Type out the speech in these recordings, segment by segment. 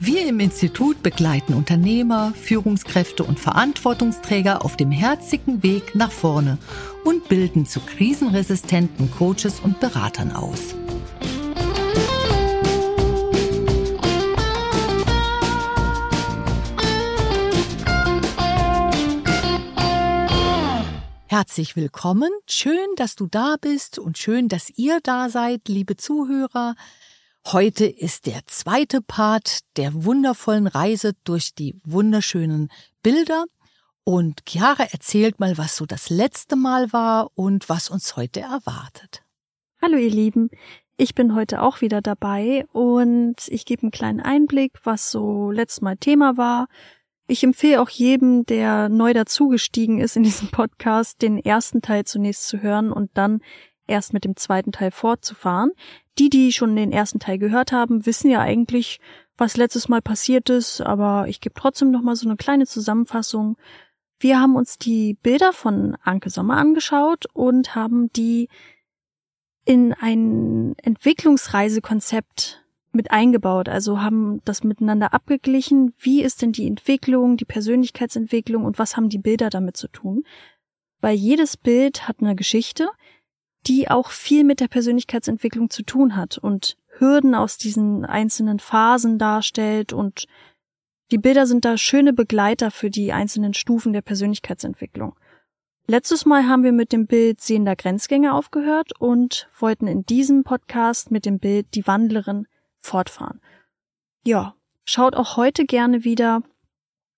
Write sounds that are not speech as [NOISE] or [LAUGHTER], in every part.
Wir im Institut begleiten Unternehmer, Führungskräfte und Verantwortungsträger auf dem herzigen Weg nach vorne und bilden zu krisenresistenten Coaches und Beratern aus. Herzlich willkommen. Schön, dass du da bist und schön, dass ihr da seid, liebe Zuhörer. Heute ist der zweite Part der wundervollen Reise durch die wunderschönen Bilder. Und Chiara erzählt mal, was so das letzte Mal war und was uns heute erwartet. Hallo ihr Lieben, ich bin heute auch wieder dabei und ich gebe einen kleinen Einblick, was so letztes Mal Thema war. Ich empfehle auch jedem, der neu dazugestiegen ist in diesem Podcast, den ersten Teil zunächst zu hören und dann erst mit dem zweiten Teil fortzufahren. Die, die schon den ersten Teil gehört haben, wissen ja eigentlich, was letztes Mal passiert ist, aber ich gebe trotzdem noch mal so eine kleine Zusammenfassung. Wir haben uns die Bilder von Anke Sommer angeschaut und haben die in ein Entwicklungsreisekonzept mit eingebaut, also haben das miteinander abgeglichen, wie ist denn die Entwicklung, die Persönlichkeitsentwicklung und was haben die Bilder damit zu tun. Weil jedes Bild hat eine Geschichte, die auch viel mit der Persönlichkeitsentwicklung zu tun hat und Hürden aus diesen einzelnen Phasen darstellt und die Bilder sind da schöne Begleiter für die einzelnen Stufen der Persönlichkeitsentwicklung. Letztes Mal haben wir mit dem Bild Sehender Grenzgänger aufgehört und wollten in diesem Podcast mit dem Bild Die Wandlerin fortfahren. Ja, schaut auch heute gerne wieder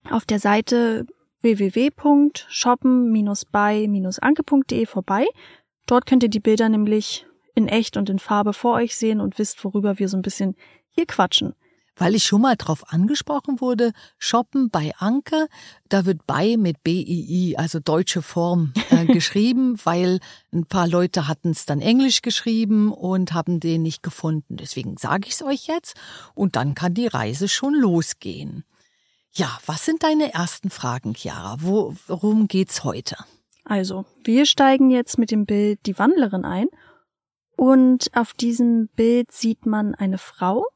auf der Seite www.shoppen-bei-anke.de vorbei Dort könnt ihr die Bilder nämlich in echt und in Farbe vor euch sehen und wisst, worüber wir so ein bisschen hier quatschen. Weil ich schon mal drauf angesprochen wurde, shoppen bei Anke, da wird bei mit BII, also deutsche Form, äh, [LAUGHS] geschrieben, weil ein paar Leute hatten es dann englisch geschrieben und haben den nicht gefunden. Deswegen sage ich es euch jetzt und dann kann die Reise schon losgehen. Ja, was sind deine ersten Fragen, Chiara? Worum geht's heute? Also, wir steigen jetzt mit dem Bild die Wandlerin ein und auf diesem Bild sieht man eine Frau,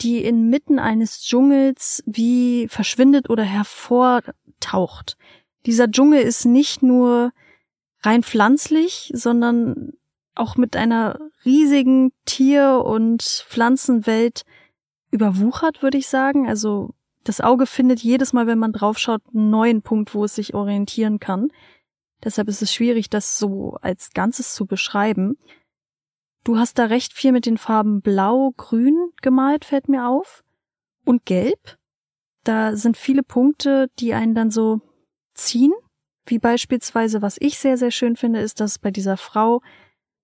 die inmitten eines Dschungels wie verschwindet oder hervortaucht. Dieser Dschungel ist nicht nur rein pflanzlich, sondern auch mit einer riesigen Tier- und Pflanzenwelt überwuchert, würde ich sagen. Also das Auge findet jedes Mal, wenn man draufschaut, einen neuen Punkt, wo es sich orientieren kann. Deshalb ist es schwierig, das so als Ganzes zu beschreiben. Du hast da recht viel mit den Farben Blau, Grün gemalt, fällt mir auf. Und Gelb. Da sind viele Punkte, die einen dann so ziehen. Wie beispielsweise, was ich sehr, sehr schön finde, ist, dass bei dieser Frau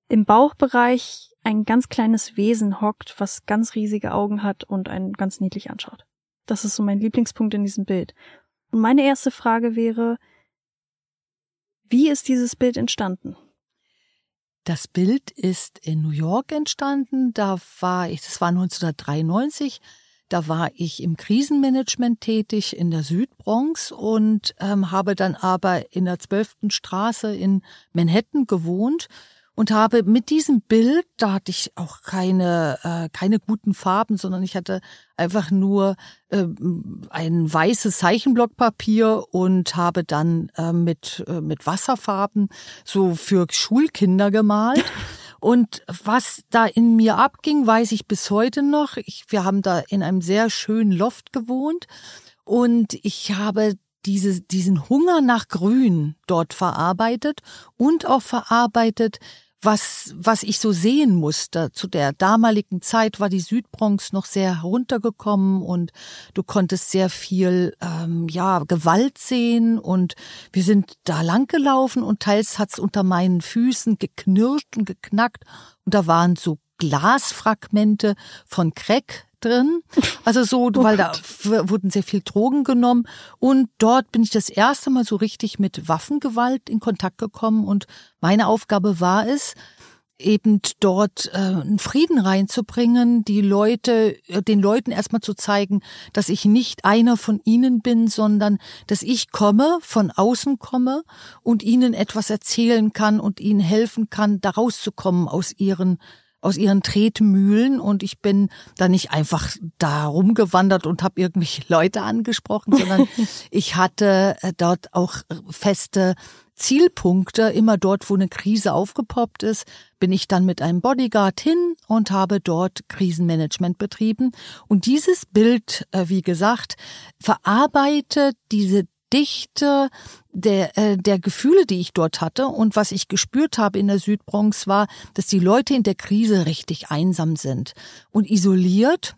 im Bauchbereich ein ganz kleines Wesen hockt, was ganz riesige Augen hat und einen ganz niedlich anschaut. Das ist so mein Lieblingspunkt in diesem Bild. Und meine erste Frage wäre, wie ist dieses Bild entstanden? Das Bild ist in New York entstanden. Da war ich, das war 1993. Da war ich im Krisenmanagement tätig in der Südbronx und ähm, habe dann aber in der 12. Straße in Manhattan gewohnt und habe mit diesem Bild, da hatte ich auch keine, äh, keine guten Farben, sondern ich hatte einfach nur äh, ein weißes Zeichenblockpapier und habe dann äh, mit, äh, mit Wasserfarben so für Schulkinder gemalt. [LAUGHS] Und was da in mir abging, weiß ich bis heute noch. Ich, wir haben da in einem sehr schönen Loft gewohnt und ich habe diese, diesen Hunger nach Grün dort verarbeitet und auch verarbeitet, was, was ich so sehen musste. Zu der damaligen Zeit war die Südbronx noch sehr heruntergekommen und du konntest sehr viel, ähm, ja, Gewalt sehen und wir sind da langgelaufen und teils hat's unter meinen Füßen geknirscht und geknackt und da waren so Glasfragmente von Crack drin. Also so, oh weil Gott. da wurden sehr viel Drogen genommen. Und dort bin ich das erste Mal so richtig mit Waffengewalt in Kontakt gekommen. Und meine Aufgabe war es, eben dort äh, einen Frieden reinzubringen, die Leute, äh, den Leuten erstmal zu zeigen, dass ich nicht einer von ihnen bin, sondern dass ich komme, von außen komme und ihnen etwas erzählen kann und ihnen helfen kann, da rauszukommen aus ihren aus ihren Tretmühlen und ich bin da nicht einfach da rumgewandert und habe irgendwelche Leute angesprochen, sondern [LAUGHS] ich hatte äh, dort auch feste Zielpunkte, immer dort, wo eine Krise aufgepoppt ist, bin ich dann mit einem Bodyguard hin und habe dort Krisenmanagement betrieben. Und dieses Bild, äh, wie gesagt, verarbeitet diese Dichte der, äh, der Gefühle, die ich dort hatte und was ich gespürt habe in der Südbronx war, dass die Leute in der Krise richtig einsam sind und isoliert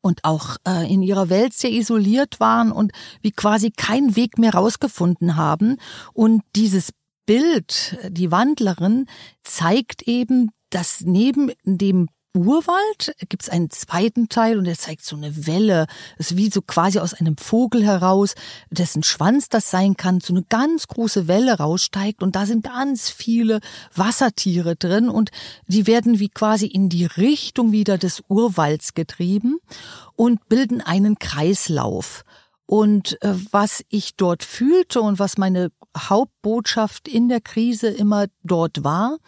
und auch äh, in ihrer Welt sehr isoliert waren und wie quasi keinen Weg mehr rausgefunden haben. Und dieses Bild, die Wandlerin, zeigt eben, dass neben dem Urwald gibt es einen zweiten Teil und der zeigt so eine Welle. Das ist wie so quasi aus einem Vogel heraus, dessen Schwanz das sein kann, so eine ganz große Welle raussteigt und da sind ganz viele Wassertiere drin und die werden wie quasi in die Richtung wieder des Urwalds getrieben und bilden einen Kreislauf. Und äh, was ich dort fühlte und was meine Hauptbotschaft in der Krise immer dort war,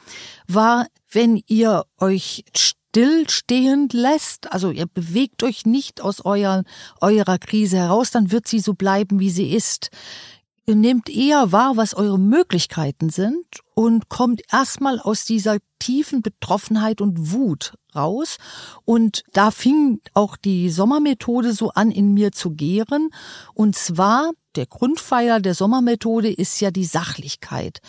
war, wenn ihr euch stillstehend lässt, also ihr bewegt euch nicht aus euer, eurer Krise heraus, dann wird sie so bleiben, wie sie ist. Ihr nehmt eher wahr, was eure Möglichkeiten sind und kommt erstmal aus dieser tiefen Betroffenheit und Wut raus. Und da fing auch die Sommermethode so an, in mir zu gären. Und zwar, der Grundpfeiler der Sommermethode ist ja die Sachlichkeit.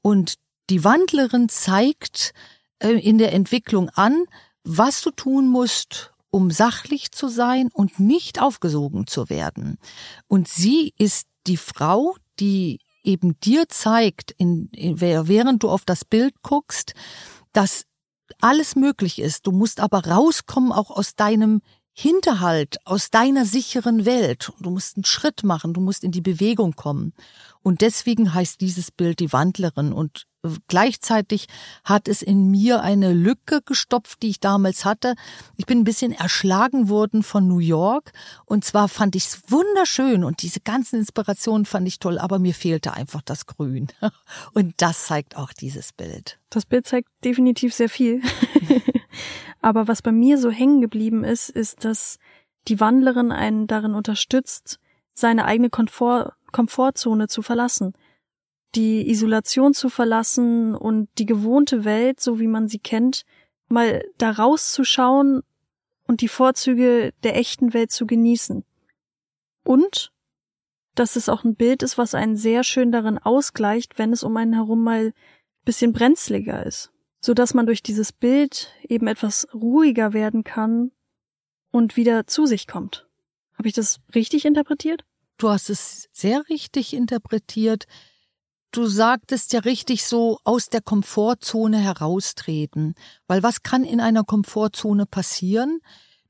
Und die Wandlerin zeigt äh, in der Entwicklung an, was du tun musst, um sachlich zu sein und nicht aufgesogen zu werden. Und sie ist die Frau, die eben dir zeigt, in, in, während du auf das Bild guckst, dass alles möglich ist. Du musst aber rauskommen auch aus deinem Hinterhalt, aus deiner sicheren Welt. Du musst einen Schritt machen, du musst in die Bewegung kommen. Und deswegen heißt dieses Bild die Wandlerin. Und gleichzeitig hat es in mir eine Lücke gestopft, die ich damals hatte. Ich bin ein bisschen erschlagen worden von New York und zwar fand ich es wunderschön und diese ganzen Inspirationen fand ich toll, aber mir fehlte einfach das Grün. [LAUGHS] Und das zeigt auch dieses Bild. Das Bild zeigt definitiv sehr viel. [LAUGHS] aber was bei mir so hängen geblieben ist, ist, dass die Wandlerin einen darin unterstützt, seine eigene Komfort Komfortzone zu verlassen die Isolation zu verlassen und die gewohnte Welt, so wie man sie kennt, mal da rauszuschauen und die Vorzüge der echten Welt zu genießen. Und dass es auch ein Bild ist, was einen sehr schön darin ausgleicht, wenn es um einen herum mal bisschen brenzliger ist, so dass man durch dieses Bild eben etwas ruhiger werden kann und wieder zu sich kommt. Habe ich das richtig interpretiert? Du hast es sehr richtig interpretiert. Du sagtest ja richtig so aus der Komfortzone heraustreten. Weil was kann in einer Komfortzone passieren?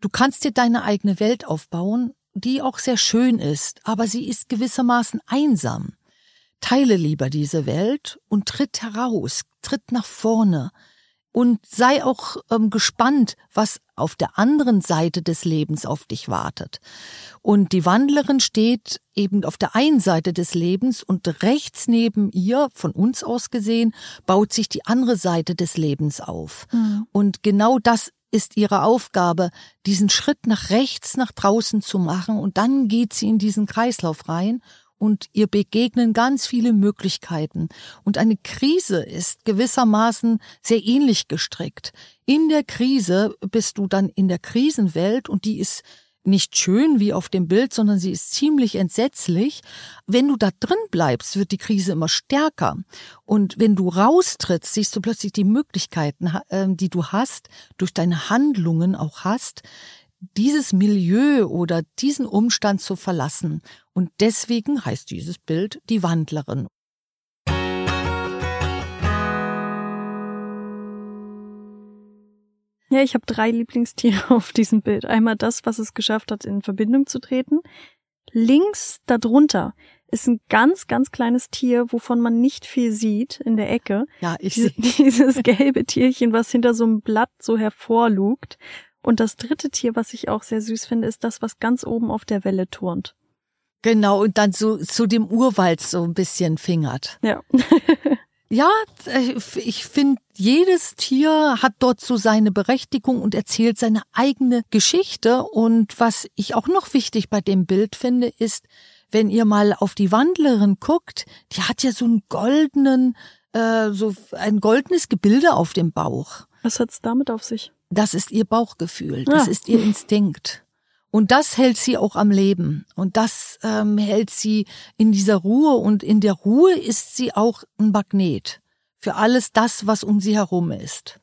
Du kannst dir deine eigene Welt aufbauen, die auch sehr schön ist, aber sie ist gewissermaßen einsam. Teile lieber diese Welt und tritt heraus, tritt nach vorne, und sei auch ähm, gespannt, was auf der anderen Seite des Lebens auf dich wartet. Und die Wandlerin steht eben auf der einen Seite des Lebens und rechts neben ihr, von uns aus gesehen, baut sich die andere Seite des Lebens auf. Mhm. Und genau das ist ihre Aufgabe, diesen Schritt nach rechts, nach draußen zu machen und dann geht sie in diesen Kreislauf rein und ihr begegnen ganz viele Möglichkeiten. Und eine Krise ist gewissermaßen sehr ähnlich gestrickt. In der Krise bist du dann in der Krisenwelt und die ist nicht schön wie auf dem Bild, sondern sie ist ziemlich entsetzlich. Wenn du da drin bleibst, wird die Krise immer stärker. Und wenn du raustrittst, siehst du plötzlich die Möglichkeiten, ähm, die du hast, durch deine Handlungen auch hast, dieses Milieu oder diesen Umstand zu verlassen. Und deswegen heißt dieses Bild die Wandlerin. Ja, ich habe drei Lieblingstiere [LAUGHS] auf diesem Bild. Einmal das, was es geschafft hat, in Verbindung zu treten. Links darunter ist ein ganz, ganz kleines Tier, wovon man nicht viel sieht in der Ecke. Ja, ich Diese, sehe. [LAUGHS] dieses gelbe Tierchen, was hinter so einem Blatt so hervorlugt. Und das dritte Tier, was ich auch sehr süß finde, ist das, was ganz oben auf der Welle turnt. Genau, und dann so zu dem Urwald so ein bisschen fingert. Ja. [LAUGHS] Ja, äh, ich finde, jedes Tier hat dort so seine Berechtigung und erzählt seine eigene Geschichte. Und was ich auch noch wichtig bei dem Bild finde, ist, wenn ihr mal auf die Wandlerin guckt, die hat ja so einen goldenen, äh, so ein goldenes Gebilde auf dem Bauch. Was hat's damit auf sich? Das ist ihr Bauchgefühl, das Ja. ist ihr Instinkt. Und das hält sie auch am Leben. Und das ähm, hält sie in dieser Ruhe. Und in der Ruhe ist sie auch ein Magnet für alles das, was um sie herum ist.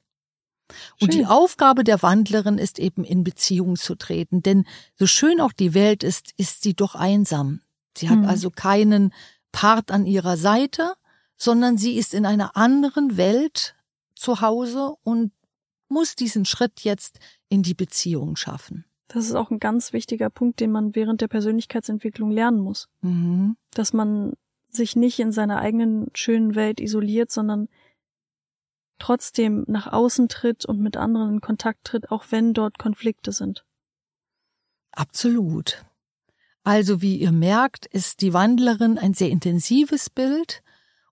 Und Schön. die Aufgabe der Wandlerin ist eben in Beziehung zu treten. Denn so schön auch die Welt ist, ist sie doch einsam. Sie hat Hm. also keinen Part an ihrer Seite, sondern sie ist in einer anderen Welt zu Hause und muss diesen Schritt jetzt in die Beziehung schaffen. Das ist auch ein ganz wichtiger Punkt, den man während der Persönlichkeitsentwicklung lernen muss. Mhm. Dass man sich nicht in seiner eigenen schönen Welt isoliert, sondern trotzdem nach außen tritt und mit anderen in Kontakt tritt, auch wenn dort Konflikte sind. Absolut. Also wie ihr merkt, ist die Wandlerin ein sehr intensives Bild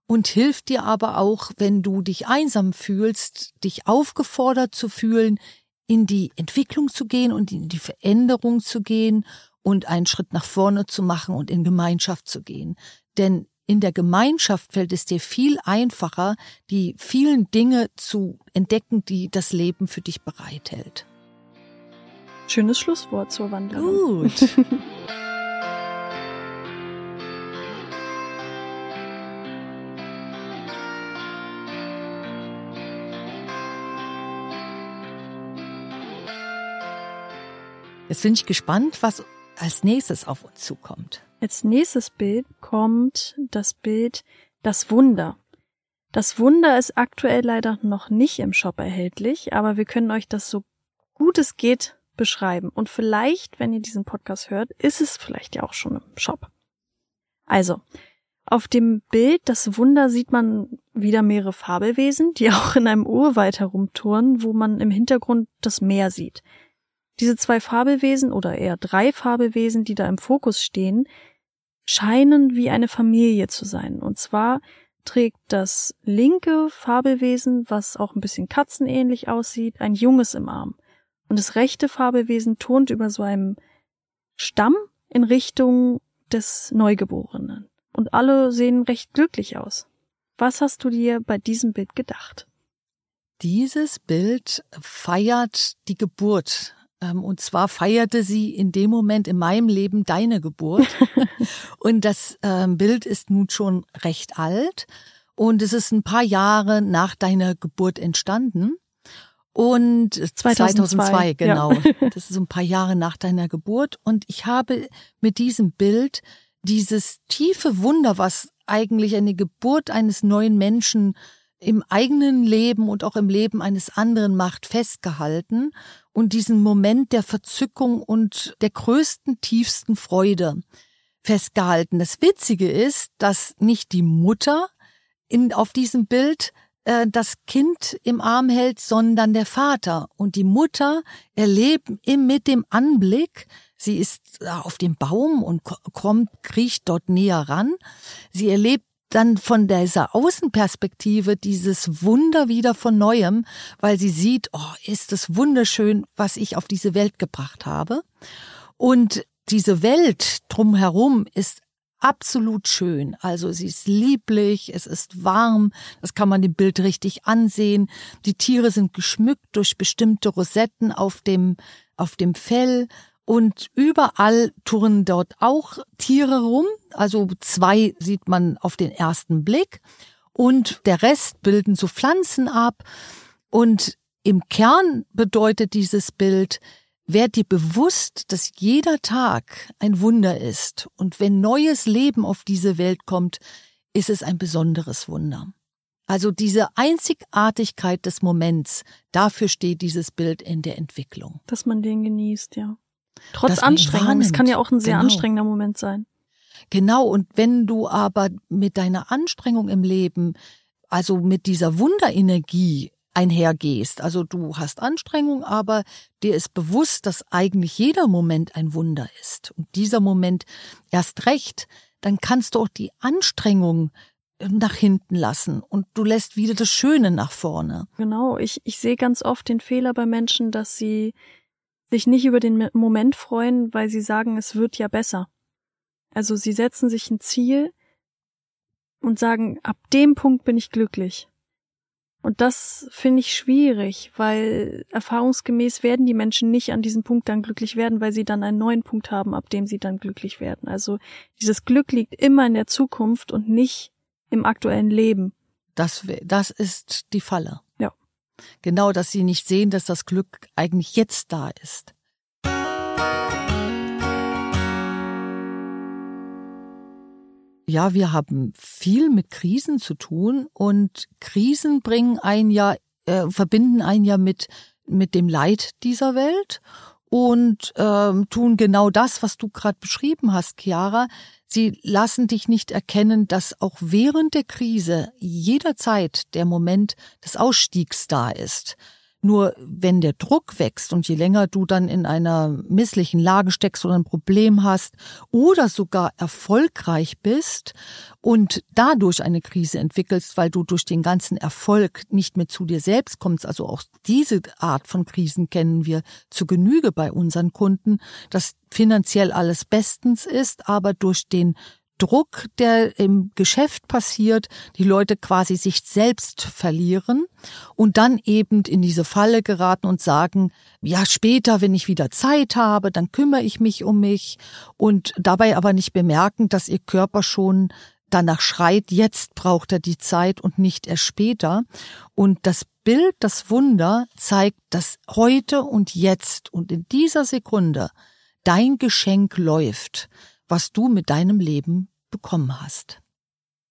und hilft dir aber auch, wenn du dich einsam fühlst, dich aufgefordert zu fühlen, in die Entwicklung zu gehen und in die Veränderung zu gehen und einen Schritt nach vorne zu machen und in Gemeinschaft zu gehen. Denn in der Gemeinschaft fällt es dir viel einfacher, die vielen Dinge zu entdecken, die das Leben für dich bereithält. Schönes Schlusswort zur Wandlerin. Gut. [LAUGHS] Jetzt bin ich gespannt, was als nächstes auf uns zukommt. Als nächstes Bild kommt das Bild Das Wunder. Das Wunder ist aktuell leider noch nicht im Shop erhältlich, aber wir können euch das so gut es geht beschreiben. Und vielleicht, wenn ihr diesen Podcast hört, ist es vielleicht ja auch schon im Shop. Also, auf dem Bild Das Wunder sieht man wieder mehrere Fabelwesen, die [LAUGHS] auch in einem Urwald herumtouren, wo man im Hintergrund das Meer sieht. Diese zwei Fabelwesen oder eher drei Fabelwesen, die da im Fokus stehen, scheinen wie eine Familie zu sein. Und zwar trägt das linke Fabelwesen, was auch ein bisschen katzenähnlich aussieht, ein Junges im Arm. Und das rechte Fabelwesen turnt über so einem Stamm in Richtung des Neugeborenen. Und alle sehen recht glücklich aus. Was hast du dir bei diesem Bild gedacht? Dieses Bild feiert die Geburt. Ähm, Und zwar feierte sie in dem Moment in meinem Leben deine Geburt. [LAUGHS] und das ähm, Bild ist nun schon recht alt. Und es ist ein paar Jahre nach deiner Geburt entstanden. Und 2002, 2002 ja. genau. [LAUGHS] Das ist so ein paar Jahre nach deiner Geburt. Und ich habe mit diesem Bild dieses tiefe Wunder, was eigentlich eine Geburt eines neuen Menschen im eigenen Leben und auch im Leben eines anderen macht, festgehalten und diesen Moment der Verzückung und der größten, tiefsten Freude festgehalten. Das Witzige ist, dass nicht die Mutter in, auf diesem Bild äh, das Kind im Arm hält, sondern der Vater. Und die Mutter erlebt im, mit dem Anblick, sie ist auf dem Baum und ko- kommt, kriecht dort näher ran. Sie erlebt dann von dieser Außenperspektive dieses Wunder wieder von neuem, weil sie sieht, oh, ist es wunderschön, was ich auf diese Welt gebracht habe. Und diese Welt drumherum ist absolut schön. Also sie ist lieblich, es ist warm, das kann man dem Bild richtig ansehen. Die Tiere sind geschmückt durch bestimmte Rosetten auf dem, auf dem Fell. Und überall turnen dort auch Tiere rum. Also zwei sieht man auf den ersten Blick. Und der Rest bilden so Pflanzen ab. Und im Kern bedeutet dieses Bild, werd dir bewusst, dass jeder Tag ein Wunder ist. Und wenn neues Leben auf diese Welt kommt, ist es ein besonderes Wunder. Also diese Einzigartigkeit des Moments, dafür steht dieses Bild in der Entwicklung. Dass man den genießt, ja. Trotz Anstrengung. Es kann ja auch ein sehr genau. anstrengender Moment sein. Genau. Und wenn du aber mit deiner Anstrengung im Leben, also mit dieser Wunderenergie einhergehst, also du hast Anstrengung, aber dir ist bewusst, dass eigentlich jeder Moment ein Wunder ist und dieser Moment erst recht, dann kannst du auch die Anstrengung nach hinten lassen und du lässt wieder das Schöne nach vorne. Genau, ich, ich sehe ganz oft den Fehler bei Menschen, dass sie sich nicht über den Moment freuen, weil sie sagen, es wird ja besser. Also sie setzen sich ein Ziel und sagen, ab dem Punkt bin ich glücklich. Und das finde ich schwierig, weil erfahrungsgemäß werden die Menschen nicht an diesem Punkt dann glücklich werden, weil sie dann einen neuen Punkt haben, ab dem sie dann glücklich werden. Also dieses Glück liegt immer in der Zukunft und nicht im aktuellen Leben. Das, das ist die Falle. Genau, dass sie nicht sehen, dass das Glück eigentlich jetzt da ist. Ja, wir haben viel mit Krisen zu tun und Krisen bringen ein ja, äh, verbinden ein ja mit, mit dem Leid dieser Welt und ähm, tun genau das, was du gerade beschrieben hast, Chiara. Sie lassen dich nicht erkennen, dass auch während der Krise jederzeit der Moment des Ausstiegs da ist. Nur wenn der Druck wächst und je länger du dann in einer misslichen Lage steckst oder ein Problem hast oder sogar erfolgreich bist und dadurch eine Krise entwickelst, weil du durch den ganzen Erfolg nicht mehr zu dir selbst kommst, also auch diese Art von Krisen kennen wir zu Genüge bei unseren Kunden, dass finanziell alles bestens ist, aber durch den Druck, der im Geschäft passiert, die Leute quasi sich selbst verlieren und dann eben in diese Falle geraten und sagen, ja, später, wenn ich wieder Zeit habe, dann kümmere ich mich um mich und dabei aber nicht bemerken, dass ihr Körper schon danach schreit, jetzt braucht er die Zeit und nicht erst später. Und das Bild, das Wunder zeigt, dass heute und jetzt und in dieser Sekunde dein Geschenk läuft was du mit deinem Leben bekommen hast.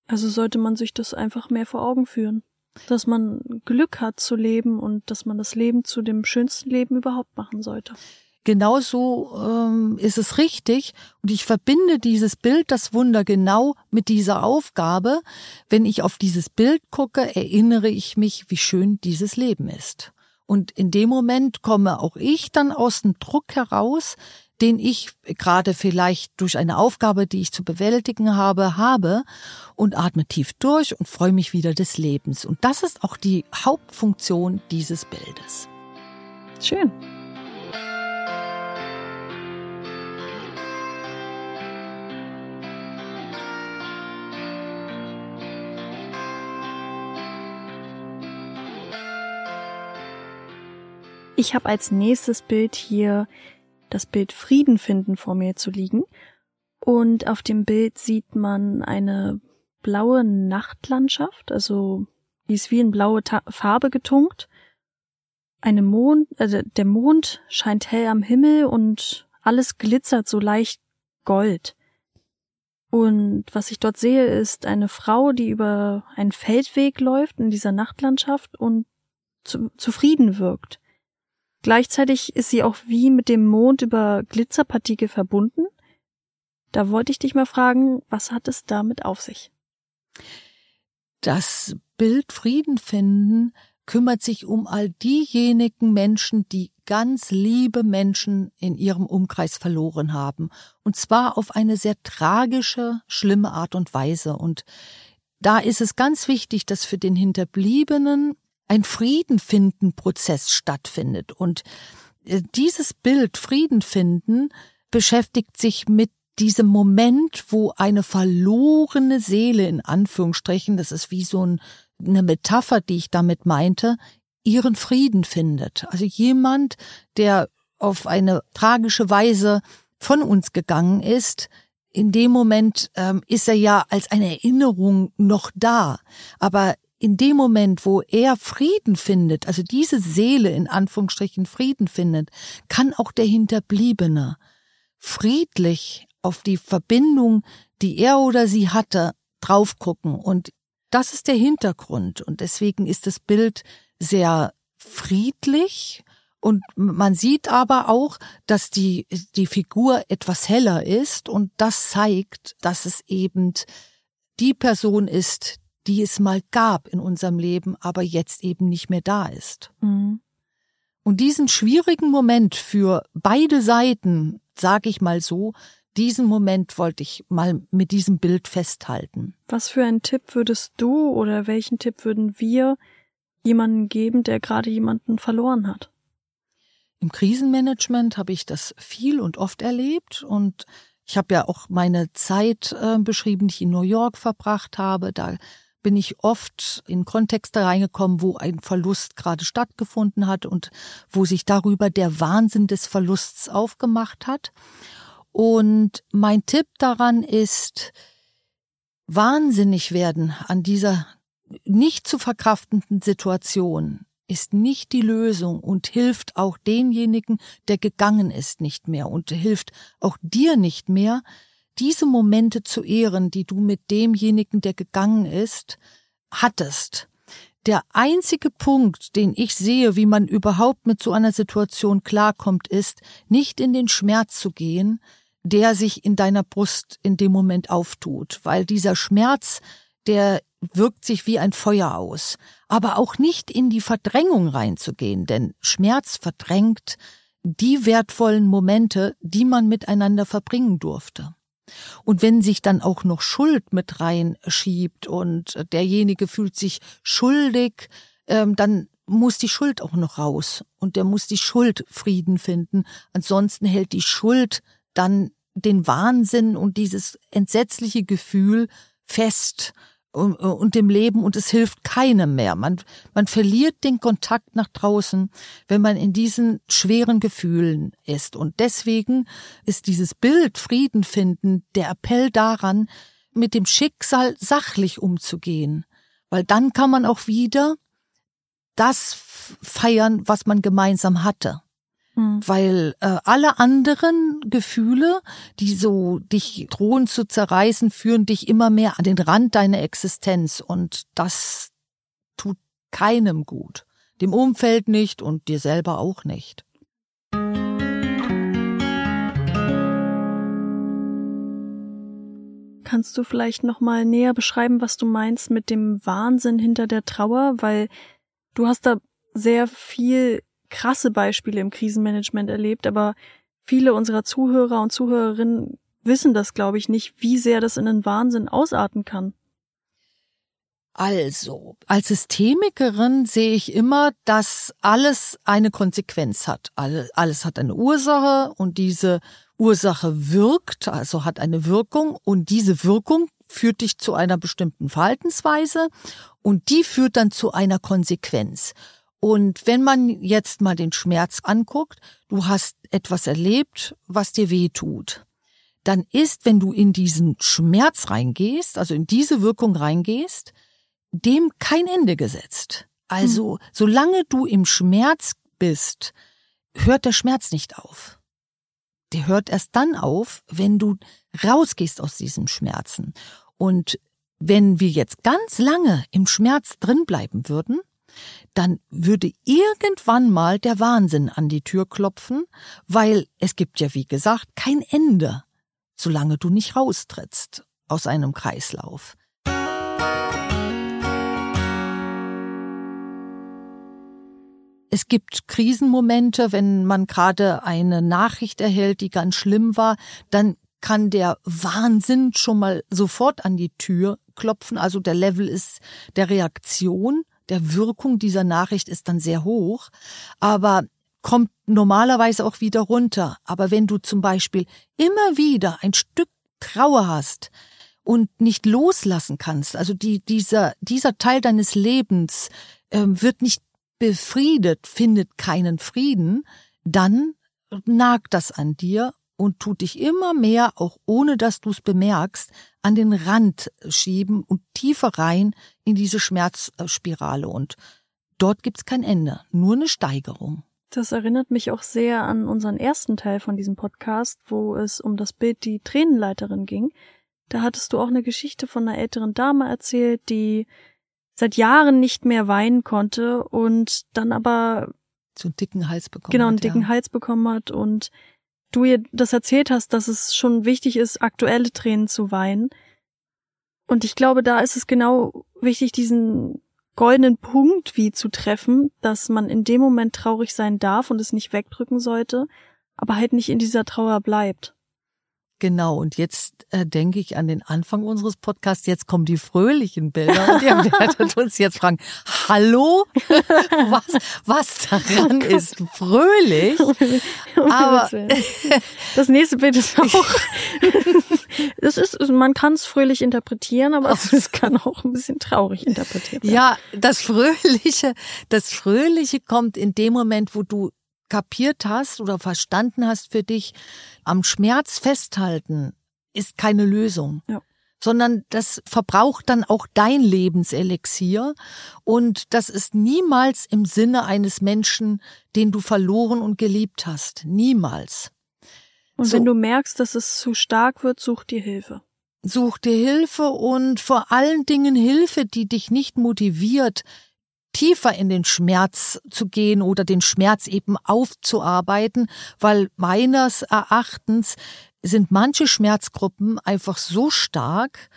Also sollte man sich das einfach mehr vor Augen führen. Dass man Glück hat zu leben und dass man das Leben zu dem schönsten Leben überhaupt machen sollte. Genauso ähm, ist es richtig und ich verbinde dieses Bild, das Wunder genau mit dieser Aufgabe. Wenn ich auf dieses Bild gucke, erinnere ich mich, wie schön dieses Leben ist. Und in dem Moment komme auch ich dann aus dem Druck heraus, den ich gerade vielleicht durch eine Aufgabe, die ich zu bewältigen habe, habe und atme tief durch und freue mich wieder des Lebens. Und das ist auch die Hauptfunktion dieses Bildes. Schön. Ich habe als nächstes Bild hier das Bild Frieden finden vor mir zu liegen. Und auf dem Bild sieht man eine blaue Nachtlandschaft, also die ist wie in blaue Ta Farbe getunkt. Eine Mond, also der Mond scheint hell am Himmel und alles glitzert so leicht Gold. Und was ich dort sehe, ist eine Frau, die über einen Feldweg läuft in dieser Nachtlandschaft und zu, zufrieden wirkt. Gleichzeitig ist sie auch wie mit dem Mond über Glitzerpartikel verbunden. Da wollte ich dich mal fragen, was hat es damit auf sich? Das Bild Frieden finden kümmert sich um all diejenigen Menschen, die ganz liebe Menschen in ihrem Umkreis verloren haben. Und zwar auf eine sehr tragische, schlimme Art und Weise. Und da ist es ganz wichtig, dass für den Hinterbliebenen ein Frieden finden Prozess stattfindet. Und äh, dieses Bild Frieden finden beschäftigt sich mit diesem Moment, wo eine verlorene Seele in Anführungsstrichen, das ist wie so ein, eine Metapher, die ich damit meinte, ihren Frieden findet. Also jemand, der auf eine tragische Weise von uns gegangen ist, in dem Moment ähm, ist er ja als eine Erinnerung noch da, aber in dem Moment, wo er Frieden findet, also diese Seele in Anführungsstrichen Frieden findet, kann auch der Hinterbliebene friedlich auf die Verbindung, die er oder sie hatte, drauf gucken und das ist der Hintergrund. Und deswegen ist das Bild sehr friedlich. Und man sieht aber auch, dass die, die Figur etwas heller ist. Und das zeigt, dass es eben die Person ist, die es mal gab in unserem Leben, aber jetzt eben nicht mehr da ist. Mhm. Und diesen schwierigen Moment für beide Seiten, sage ich mal so, diesen Moment wollte ich mal mit diesem Bild festhalten. Was für einen Tipp würdest du oder welchen Tipp würden wir jemanden geben, der gerade jemanden verloren hat? Im Krisenmanagement habe ich das viel und oft erlebt und ich habe ja auch meine Zeit äh, beschrieben, die ich in New York verbracht habe. Da bin ich oft in Kontexte reingekommen, wo ein Verlust gerade stattgefunden hat und wo sich darüber der Wahnsinn des Verlusts aufgemacht hat. Und mein Tipp daran ist, wahnsinnig werden an dieser nicht zu verkraftenden Situation ist nicht die Lösung und hilft auch demjenigen, der gegangen ist, nicht mehr und hilft auch dir nicht mehr, diese Momente zu ehren, die du mit demjenigen, der gegangen ist, hattest. Der einzige Punkt, den ich sehe, wie man überhaupt mit so einer Situation klarkommt, ist, nicht in den Schmerz zu gehen, der sich in deiner Brust in dem Moment auftut, weil dieser Schmerz, der wirkt sich wie ein Feuer aus, aber auch nicht in die Verdrängung reinzugehen, denn Schmerz verdrängt die wertvollen Momente, die man miteinander verbringen durfte. Und wenn sich dann auch noch Schuld mit reinschiebt und derjenige fühlt sich schuldig, ähm, dann muss die Schuld auch noch raus und der muss die Schuld Frieden finden. Ansonsten hält die Schuld dann den Wahnsinn und dieses entsetzliche Gefühl fest und, und dem Leben und es hilft keinem mehr. Man, man verliert den Kontakt nach draußen, wenn man in diesen schweren Gefühlen ist. Und deswegen ist dieses Bild Frieden finden der Appell daran, mit dem Schicksal sachlich umzugehen. Weil dann kann man auch wieder das feiern, was man gemeinsam hatte. Mhm. Weil äh, alle anderen Gefühle, die so dich drohen zu zerreißen, führen dich immer mehr an den Rand deiner Existenz. Und das tut keinem gut. Dem Umfeld nicht und dir selber auch nicht. Kannst du vielleicht noch mal näher beschreiben, was du meinst mit dem Wahnsinn hinter der Trauer, weil du hast da sehr viel krasse Beispiele im Krisenmanagement erlebt, aber viele unserer Zuhörer und Zuhörerinnen wissen das, glaube ich, nicht, wie sehr das in einen Wahnsinn ausarten kann. Also, als Systemikerin sehe ich immer, dass alles eine Konsequenz hat. Alles hat eine Ursache und diese Ursache wirkt, also hat eine Wirkung und diese Wirkung führt dich zu einer bestimmten Verhaltensweise und die führt dann zu einer Konsequenz. Und wenn man jetzt mal den Schmerz anguckt, du hast etwas erlebt, was dir weh tut, dann ist, wenn du in diesen Schmerz reingehst, also in diese Wirkung reingehst, dem kein Ende gesetzt. Also, hm. solange du im Schmerz bist, hört der Schmerz nicht auf. Der hört erst dann auf, wenn du rausgehst aus diesen Schmerzen. Und wenn wir jetzt ganz lange im Schmerz drin bleiben würden, dann würde irgendwann mal der Wahnsinn an die Tür klopfen, weil es gibt ja, wie gesagt, kein Ende, solange du nicht raustrittst aus einem Kreislauf. Es gibt Krisenmomente, wenn man gerade eine Nachricht erhält, die ganz schlimm war, dann kann der Wahnsinn schon mal sofort an die Tür klopfen. Also der Level ist der Reaktion der Wirkung dieser Nachricht ist dann sehr hoch, aber kommt normalerweise auch wieder runter. Aber wenn du zum Beispiel immer wieder ein Stück Trauer hast und nicht loslassen kannst, also die, dieser, dieser Teil deines Lebens äh, wird nicht befriedet, findet keinen Frieden, dann nagt das an dir und tut dich immer mehr, auch ohne dass du es bemerkst, an den Rand schieben und tiefer rein in diese Schmerzspirale. Und dort gibt's kein Ende, nur eine Steigerung. Das erinnert mich auch sehr an unseren ersten Teil von diesem Podcast, wo es um das Bild die Tränenleiterin ging. Da hattest du auch eine Geschichte von einer älteren Dame erzählt, die seit Jahren nicht mehr weinen konnte und dann aber so einen dicken Hals bekommen genau einen hat, dicken ja. Hals bekommen hat und du ihr das erzählt hast, dass es schon wichtig ist, aktuelle Tränen zu weinen. Und ich glaube, da ist es genau wichtig, diesen goldenen Punkt wie zu treffen, dass man in dem Moment traurig sein darf und es nicht wegdrücken sollte, aber halt nicht in dieser Trauer bleibt. Genau, und jetzt äh, denke ich an den Anfang unseres Podcasts. Jetzt kommen die fröhlichen Bilder. Und ihr [LAUGHS] werdet uns jetzt fragen, hallo? Was, was daran ist fröhlich? [LAUGHS] Aber das nächste Bild ist auch. [LAUGHS] Das ist, man kann es fröhlich interpretieren, aber es kann auch ein bisschen traurig interpretiert werden. Ja, das Fröhliche, das Fröhliche kommt in dem Moment, wo du kapiert hast oder verstanden hast für dich, am Schmerz festhalten ist keine Lösung. Ja. Sondern das verbraucht dann auch dein Lebenselixier und das ist niemals im Sinne eines Menschen, den du verloren und geliebt hast. Niemals. Und So. wenn du merkst, dass es zu stark wird, such dir Hilfe. Such dir Hilfe und vor allen Dingen Hilfe, die dich nicht motiviert, tiefer in den Schmerz zu gehen oder den Schmerz eben aufzuarbeiten, weil meines Erachtens sind manche Schmerzgruppen einfach so stark,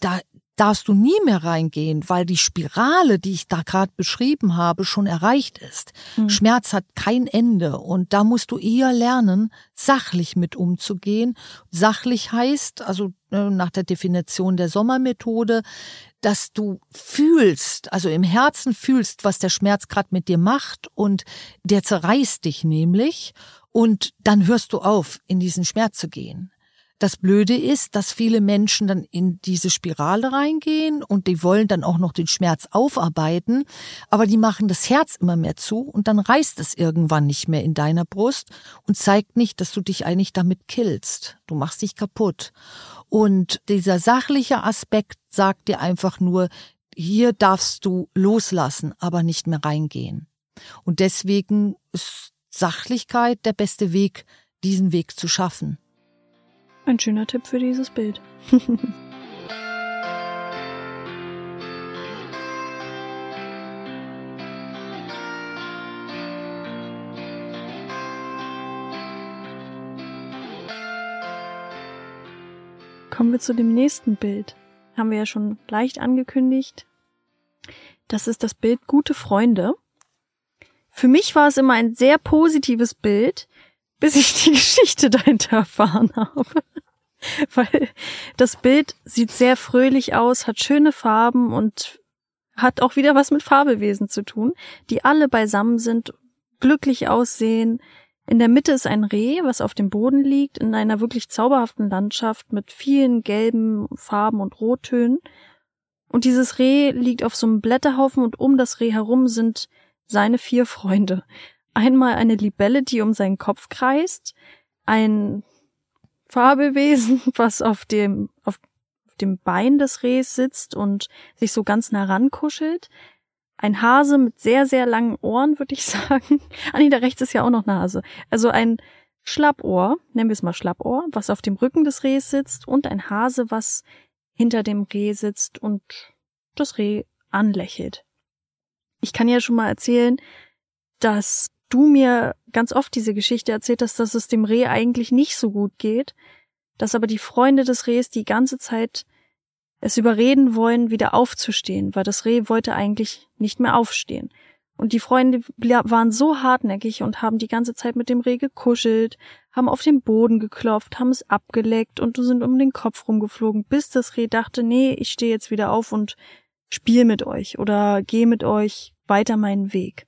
da darfst du nie mehr reingehen, weil die Spirale, die ich da gerade beschrieben habe, schon erreicht ist. Hm. Schmerz hat kein Ende und da musst du eher lernen, sachlich mit umzugehen. Sachlich heißt, also äh, nach der Definition der Sommermethode, dass du fühlst, also im Herzen fühlst, was der Schmerz gerade mit dir macht und der zerreißt dich nämlich und dann hörst du auf, in diesen Schmerz zu gehen. Das Blöde ist, dass viele Menschen dann in diese Spirale reingehen und die wollen dann auch noch den Schmerz aufarbeiten, aber die machen das Herz immer mehr zu und dann reißt es irgendwann nicht mehr in deiner Brust und zeigt nicht, dass du dich eigentlich damit killst. Du machst dich kaputt. Und dieser sachliche Aspekt sagt dir einfach nur, hier darfst du loslassen, aber nicht mehr reingehen. Und deswegen ist Sachlichkeit der beste Weg, diesen Weg zu schaffen. Ein schöner Tipp für dieses Bild. [LAUGHS] Kommen wir zu dem nächsten Bild. Haben wir ja schon leicht angekündigt. Das ist das Bild Gute Freunde. Für mich war es immer ein sehr positives Bild, bis ich die [LAUGHS] Geschichte dahinter erfahren habe. [LAUGHS] Weil das Bild sieht sehr fröhlich aus, hat schöne Farben und hat auch wieder was mit Fabelwesen zu tun, die alle beisammen sind, glücklich aussehen. In der Mitte ist ein Reh, was auf dem Boden liegt, in einer wirklich zauberhaften Landschaft mit vielen gelben Farben und Rottönen. Und dieses Reh liegt auf so einem Blätterhaufen und um das Reh herum sind seine vier Freunde. Einmal eine Libelle, die um seinen Kopf kreist, ein Fabelwesen, [LAUGHS] was auf dem, auf dem Bein des Rehs sitzt und sich so ganz nah rankuschelt, ein Hase mit sehr, sehr langen Ohren, würde ich [LAUGHS] sagen. Ah nee, da rechts ist ja auch noch eine Hase. Also ein Schlappohr, nennen wir es mal Schlappohr, was auf dem Rücken des Rehs sitzt und ein Hase, was hinter dem Reh sitzt und das Reh anlächelt. Ich kann ja schon mal erzählen, dass du mir ganz oft diese Geschichte erzählt hast, dass es dem Reh eigentlich nicht so gut geht, dass aber die Freunde des Rehs die ganze Zeit es überreden wollen, wieder aufzustehen, weil das Reh wollte eigentlich nicht mehr aufstehen. Und die Freunde waren so hartnäckig und haben die ganze Zeit mit dem Reh gekuschelt, haben auf den Boden geklopft, haben es abgeleckt und sind um den Kopf rumgeflogen, bis das Reh dachte, nee, ich stehe jetzt wieder auf und spiel mit euch oder geh mit euch weiter meinen Weg.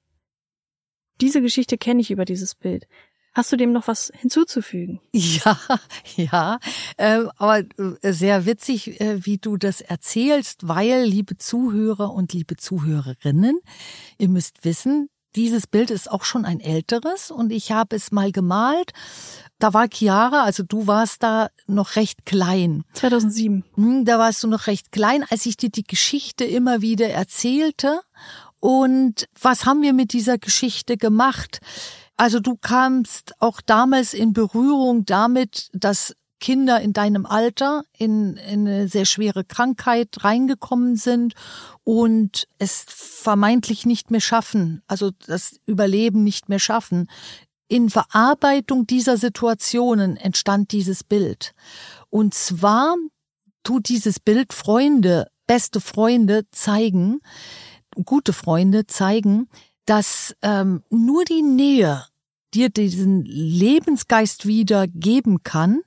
Diese Geschichte kenne ich über dieses Bild. Hast du dem noch was hinzuzufügen? [LAUGHS] Ja, ja, äh, aber sehr witzig, äh, wie du das erzählst, weil, liebe Zuhörer und liebe Zuhörerinnen, ihr müsst wissen, dieses Bild ist auch schon ein älteres und ich habe es mal gemalt. Da war Chiara, also du warst da noch recht klein. 2007. Hm, Da warst du noch recht klein, als ich dir die Geschichte immer wieder erzählte. Und was haben wir mit dieser Geschichte gemacht? Also du kamst auch damals in Berührung damit, dass Kinder in deinem Alter in, in eine sehr schwere Krankheit reingekommen sind und es vermeintlich nicht mehr schaffen, also das Überleben nicht mehr schaffen. In Verarbeitung dieser Situationen entstand dieses Bild. Und zwar tut dieses Bild Freunde, beste Freunde zeigen, gute Freunde zeigen, dass ähm, nur die Nähe dir diesen Lebensgeist wieder geben kann,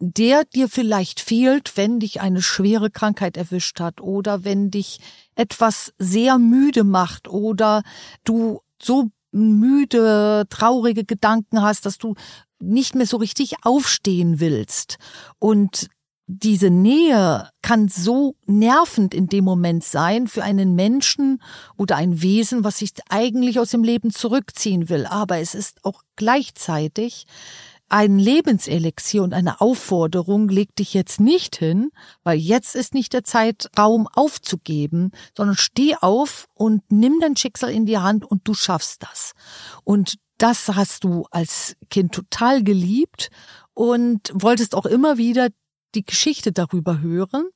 der dir vielleicht fehlt, wenn dich eine schwere Krankheit erwischt hat oder wenn dich etwas sehr müde macht oder du so müde, traurige Gedanken hast, dass du nicht mehr so richtig aufstehen willst. Und diese Nähe kann so nervend in dem Moment sein für einen Menschen oder ein Wesen, was sich eigentlich aus dem Leben zurückziehen will. Aber es ist auch gleichzeitig ein Lebenselixier und eine Aufforderung, leg dich jetzt nicht hin, weil jetzt ist nicht der Zeitraum aufzugeben, sondern steh auf und nimm dein Schicksal in die Hand und du schaffst das. Und das hast du als Kind total geliebt und wolltest auch immer wieder die Geschichte darüber hören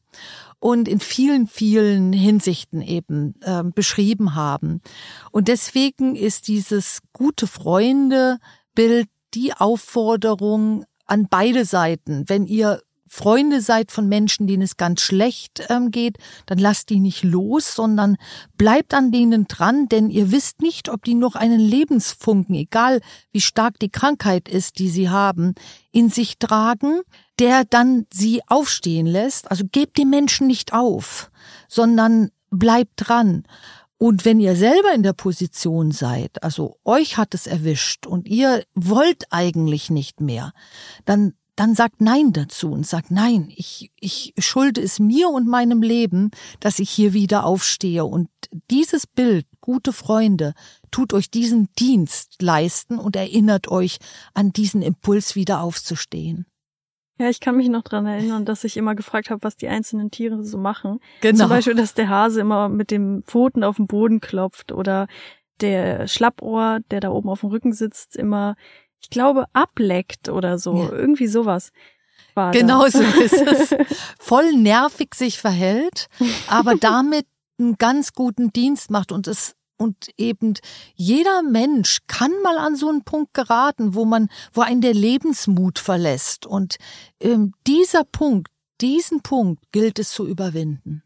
und in vielen, vielen Hinsichten eben äh, beschrieben haben. Und deswegen ist dieses gute Freunde Bild die Aufforderung an beide Seiten, wenn ihr Freunde seid von Menschen, denen es ganz schlecht ähm, geht, dann lasst die nicht los, sondern bleibt an denen dran, denn ihr wisst nicht, ob die noch einen Lebensfunken, egal wie stark die Krankheit ist, die sie haben, in sich tragen, der dann sie aufstehen lässt. Also gebt die Menschen nicht auf, sondern bleibt dran. Und wenn ihr selber in der Position seid, also euch hat es erwischt und ihr wollt eigentlich nicht mehr, dann dann sagt Nein dazu und sagt Nein, ich, ich schulde es mir und meinem Leben, dass ich hier wieder aufstehe. Und dieses Bild, gute Freunde, tut euch diesen Dienst leisten und erinnert euch an diesen Impuls, wieder aufzustehen. Ja, ich kann mich noch dran erinnern, dass ich immer gefragt habe, was die einzelnen Tiere so machen. Genau. Zum Beispiel, dass der Hase immer mit dem Pfoten auf den Boden klopft oder der Schlappohr, der da oben auf dem Rücken sitzt, immer ich glaube, ableckt oder so. Ja. Irgendwie sowas. War genau so [LAUGHS] ist es. Voll nervig sich verhält, aber damit einen ganz guten Dienst macht und es und eben jeder Mensch kann mal an so einen Punkt geraten, wo man, wo einen der Lebensmut verlässt. Und ähm, dieser Punkt, diesen Punkt gilt es zu überwinden.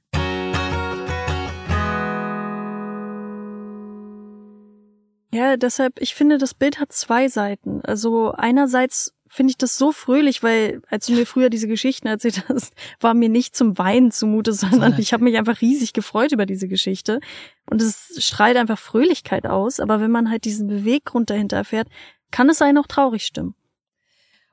Ja, deshalb, ich finde, das Bild hat zwei Seiten. Also einerseits finde ich das so fröhlich, weil als du mir früher diese Geschichten erzählt hast, [LAUGHS] war mir nicht zum Weinen zumute, [LAUGHS] sondern ich habe mich einfach riesig gefreut über diese Geschichte. Und es strahlt einfach Fröhlichkeit aus. Aber wenn man halt diesen Beweggrund dahinter erfährt, kann es einen auch traurig stimmen.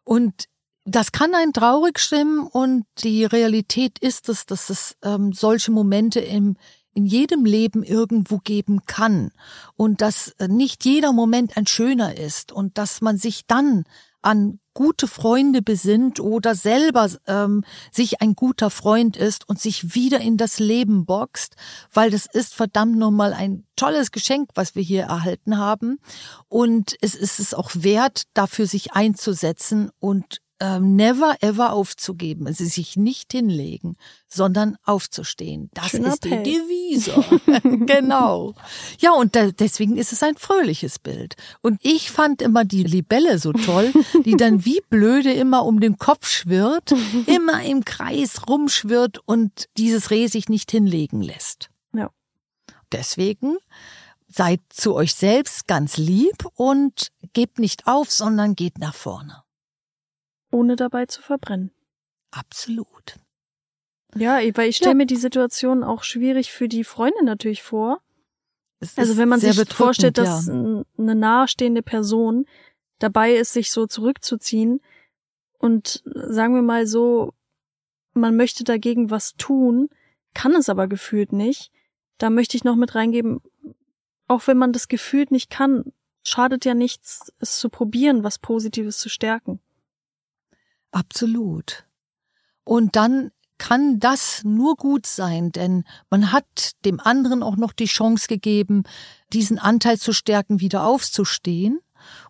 Und das kann einen traurig stimmen und die Realität ist es, dass es ähm, solche Momente im in jedem Leben irgendwo geben kann und dass äh, nicht jeder Moment ein schöner ist und dass man sich dann an gute Freunde besinnt oder selber ähm, sich ein guter Freund ist und sich wieder in das Leben boxt, weil das ist verdammt nochmal ein tolles Geschenk, was wir hier erhalten haben. Und es ist es auch wert, dafür sich einzusetzen und never ever aufzugeben, also sich nicht hinlegen, sondern aufzustehen. Das Schöner ist die Appell. Devise. [LAUGHS] genau. Ja, und da, deswegen ist es ein fröhliches Bild. Und ich fand immer die Libelle so toll, die dann wie blöde immer um den Kopf schwirrt, immer im Kreis rumschwirrt und dieses Reh sich nicht hinlegen lässt. Ja. Deswegen seid zu euch selbst ganz lieb und gebt nicht auf, sondern geht nach vorne ohne dabei zu verbrennen. Absolut. Ja, weil ich stelle ja. mir die Situation auch schwierig für die Freunde natürlich vor. Also wenn man sich vorstellt, dass ja. eine nahestehende Person dabei ist, sich so zurückzuziehen und sagen wir mal so, man möchte dagegen was tun, kann es aber gefühlt nicht. Da möchte ich noch mit reingeben, auch wenn man das gefühlt nicht kann, schadet ja nichts, es zu probieren, was Positives zu stärken. Absolut. Und dann kann das nur gut sein, denn man hat dem anderen auch noch die Chance gegeben, diesen Anteil zu stärken, wieder aufzustehen.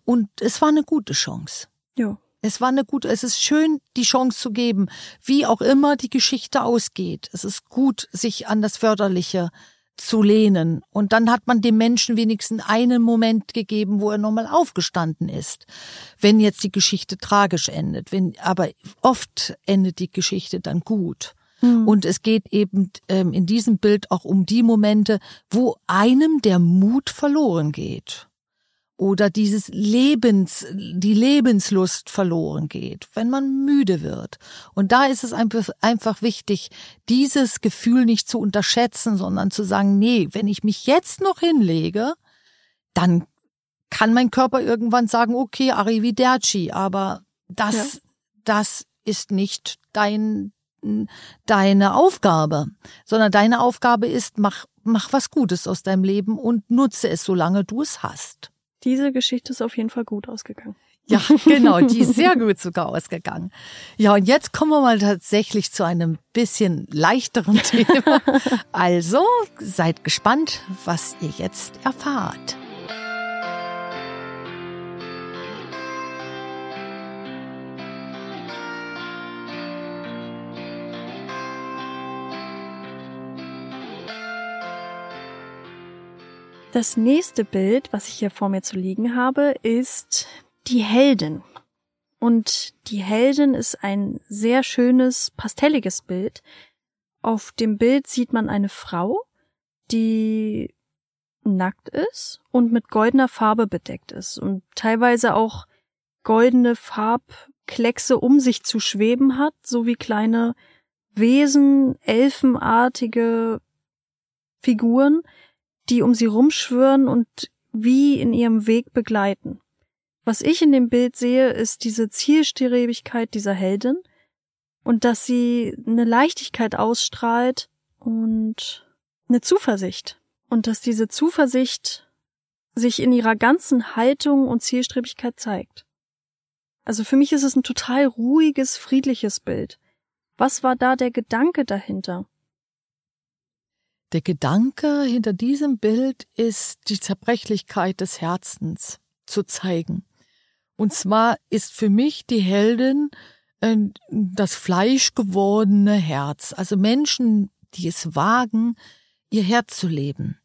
Und es war eine gute Chance. Ja. Es war eine gute, es ist schön, die Chance zu geben, wie auch immer die Geschichte ausgeht. Es ist gut, sich an das Förderliche zu lehnen. Und dann hat man dem Menschen wenigstens einen Moment gegeben, wo er nochmal aufgestanden ist. Wenn jetzt die Geschichte tragisch endet, wenn, aber oft endet die Geschichte dann gut. Mhm. Und es geht eben ähm, in diesem Bild auch um die Momente, wo einem der Mut verloren geht oder dieses Lebens, die Lebenslust verloren geht, wenn man müde wird. Und da ist es einfach wichtig, dieses Gefühl nicht zu unterschätzen, sondern zu sagen, nee, wenn ich mich jetzt noch hinlege, dann kann mein Körper irgendwann sagen, okay, arrivederci, aber das, ja. das ist nicht dein, deine Aufgabe, sondern deine Aufgabe ist, mach, mach was Gutes aus deinem Leben und nutze es, solange du es hast. Diese Geschichte ist auf jeden Fall gut ausgegangen. Ja, genau, die ist sehr gut sogar ausgegangen. Ja, und jetzt kommen wir mal tatsächlich zu einem bisschen leichteren [LAUGHS] Thema. Also, seid gespannt, was ihr jetzt erfahrt. Das nächste Bild, was ich hier vor mir zu liegen habe, ist die Heldin. Und die Heldin ist ein sehr schönes, pastelliges Bild. Auf dem Bild sieht man eine Frau, die nackt ist und mit goldener Farbe bedeckt ist und teilweise auch goldene Farbkleckse um sich zu schweben hat, so wie kleine Wesen, elfenartige Figuren, die um sie rumschwören und wie in ihrem Weg begleiten. Was ich in dem Bild sehe, ist diese Zielstrebigkeit dieser Heldin und dass sie eine Leichtigkeit ausstrahlt und eine Zuversicht. Und dass diese Zuversicht sich in ihrer ganzen Haltung und Zielstrebigkeit zeigt. Also für mich ist es ein total ruhiges, friedliches Bild. Was war da der Gedanke dahinter? Der Gedanke hinter diesem Bild ist die Zerbrechlichkeit des Herzens zu zeigen. Und zwar ist für mich die Heldin äh, das fleischgewordene Herz. Also Menschen, die es wagen, ihr Herz zu leben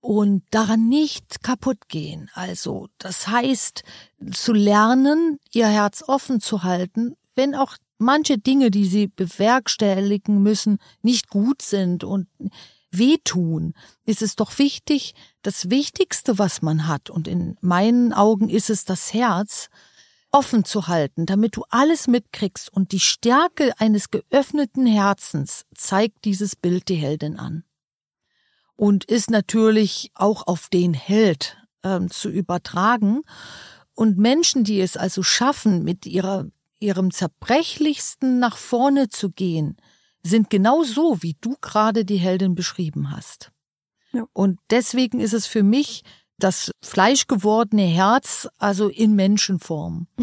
und daran nicht kaputt gehen. Also das heißt, zu lernen, ihr Herz offen zu halten, wenn auch manche Dinge, die sie bewerkstelligen müssen, nicht gut sind und wehtun, ist es doch wichtig, das Wichtigste, was man hat, und in meinen Augen ist es das Herz, offen zu halten, damit du alles mitkriegst und die Stärke eines geöffneten Herzens zeigt dieses Bild die Heldin an. Und ist natürlich auch auf den Held äh, zu übertragen. Und Menschen, die es also schaffen, mit ihrer, ihrem Zerbrechlichsten nach vorne zu gehen, sind genau so, wie du gerade die Heldin beschrieben hast. Ja. Und deswegen ist es für mich das fleischgewordene Herz, also in Menschenform. [LAUGHS]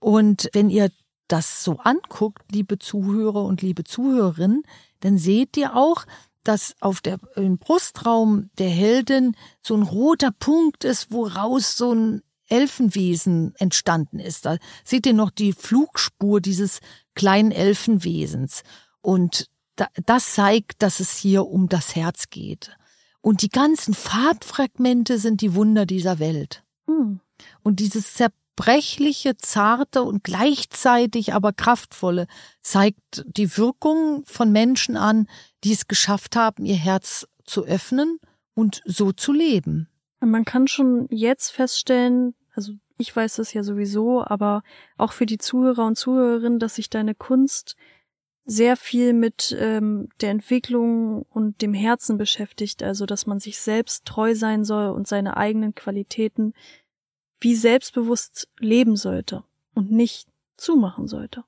Und wenn ihr das so anguckt, liebe Zuhörer und liebe Zuhörerinnen, dann seht ihr auch, dass auf der im Brustraum der Heldin so ein roter Punkt ist, woraus so ein Elfenwesen entstanden ist. Da seht ihr noch die Flugspur dieses kleinen Elfenwesens. Und das zeigt, dass es hier um das Herz geht. Und die ganzen Farbfragmente sind die Wunder dieser Welt. Hm. Und dieses zerbrechliche, zarte und gleichzeitig aber kraftvolle zeigt die Wirkung von Menschen an, die es geschafft haben, ihr Herz zu öffnen und so zu leben. Man kann schon jetzt feststellen, also ich weiß das ja sowieso, aber auch für die Zuhörer und Zuhörerinnen, dass sich deine Kunst sehr viel mit ähm, der Entwicklung und dem Herzen beschäftigt, also dass man sich selbst treu sein soll und seine eigenen Qualitäten wie selbstbewusst leben sollte und nicht zumachen sollte.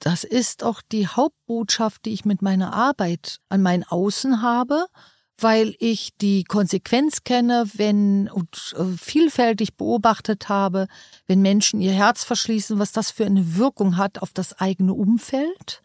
Das ist auch die Hauptbotschaft, die ich mit meiner Arbeit an mein Außen habe weil ich die Konsequenz kenne, wenn und äh, vielfältig beobachtet habe, wenn Menschen ihr Herz verschließen, was das für eine Wirkung hat auf das eigene Umfeld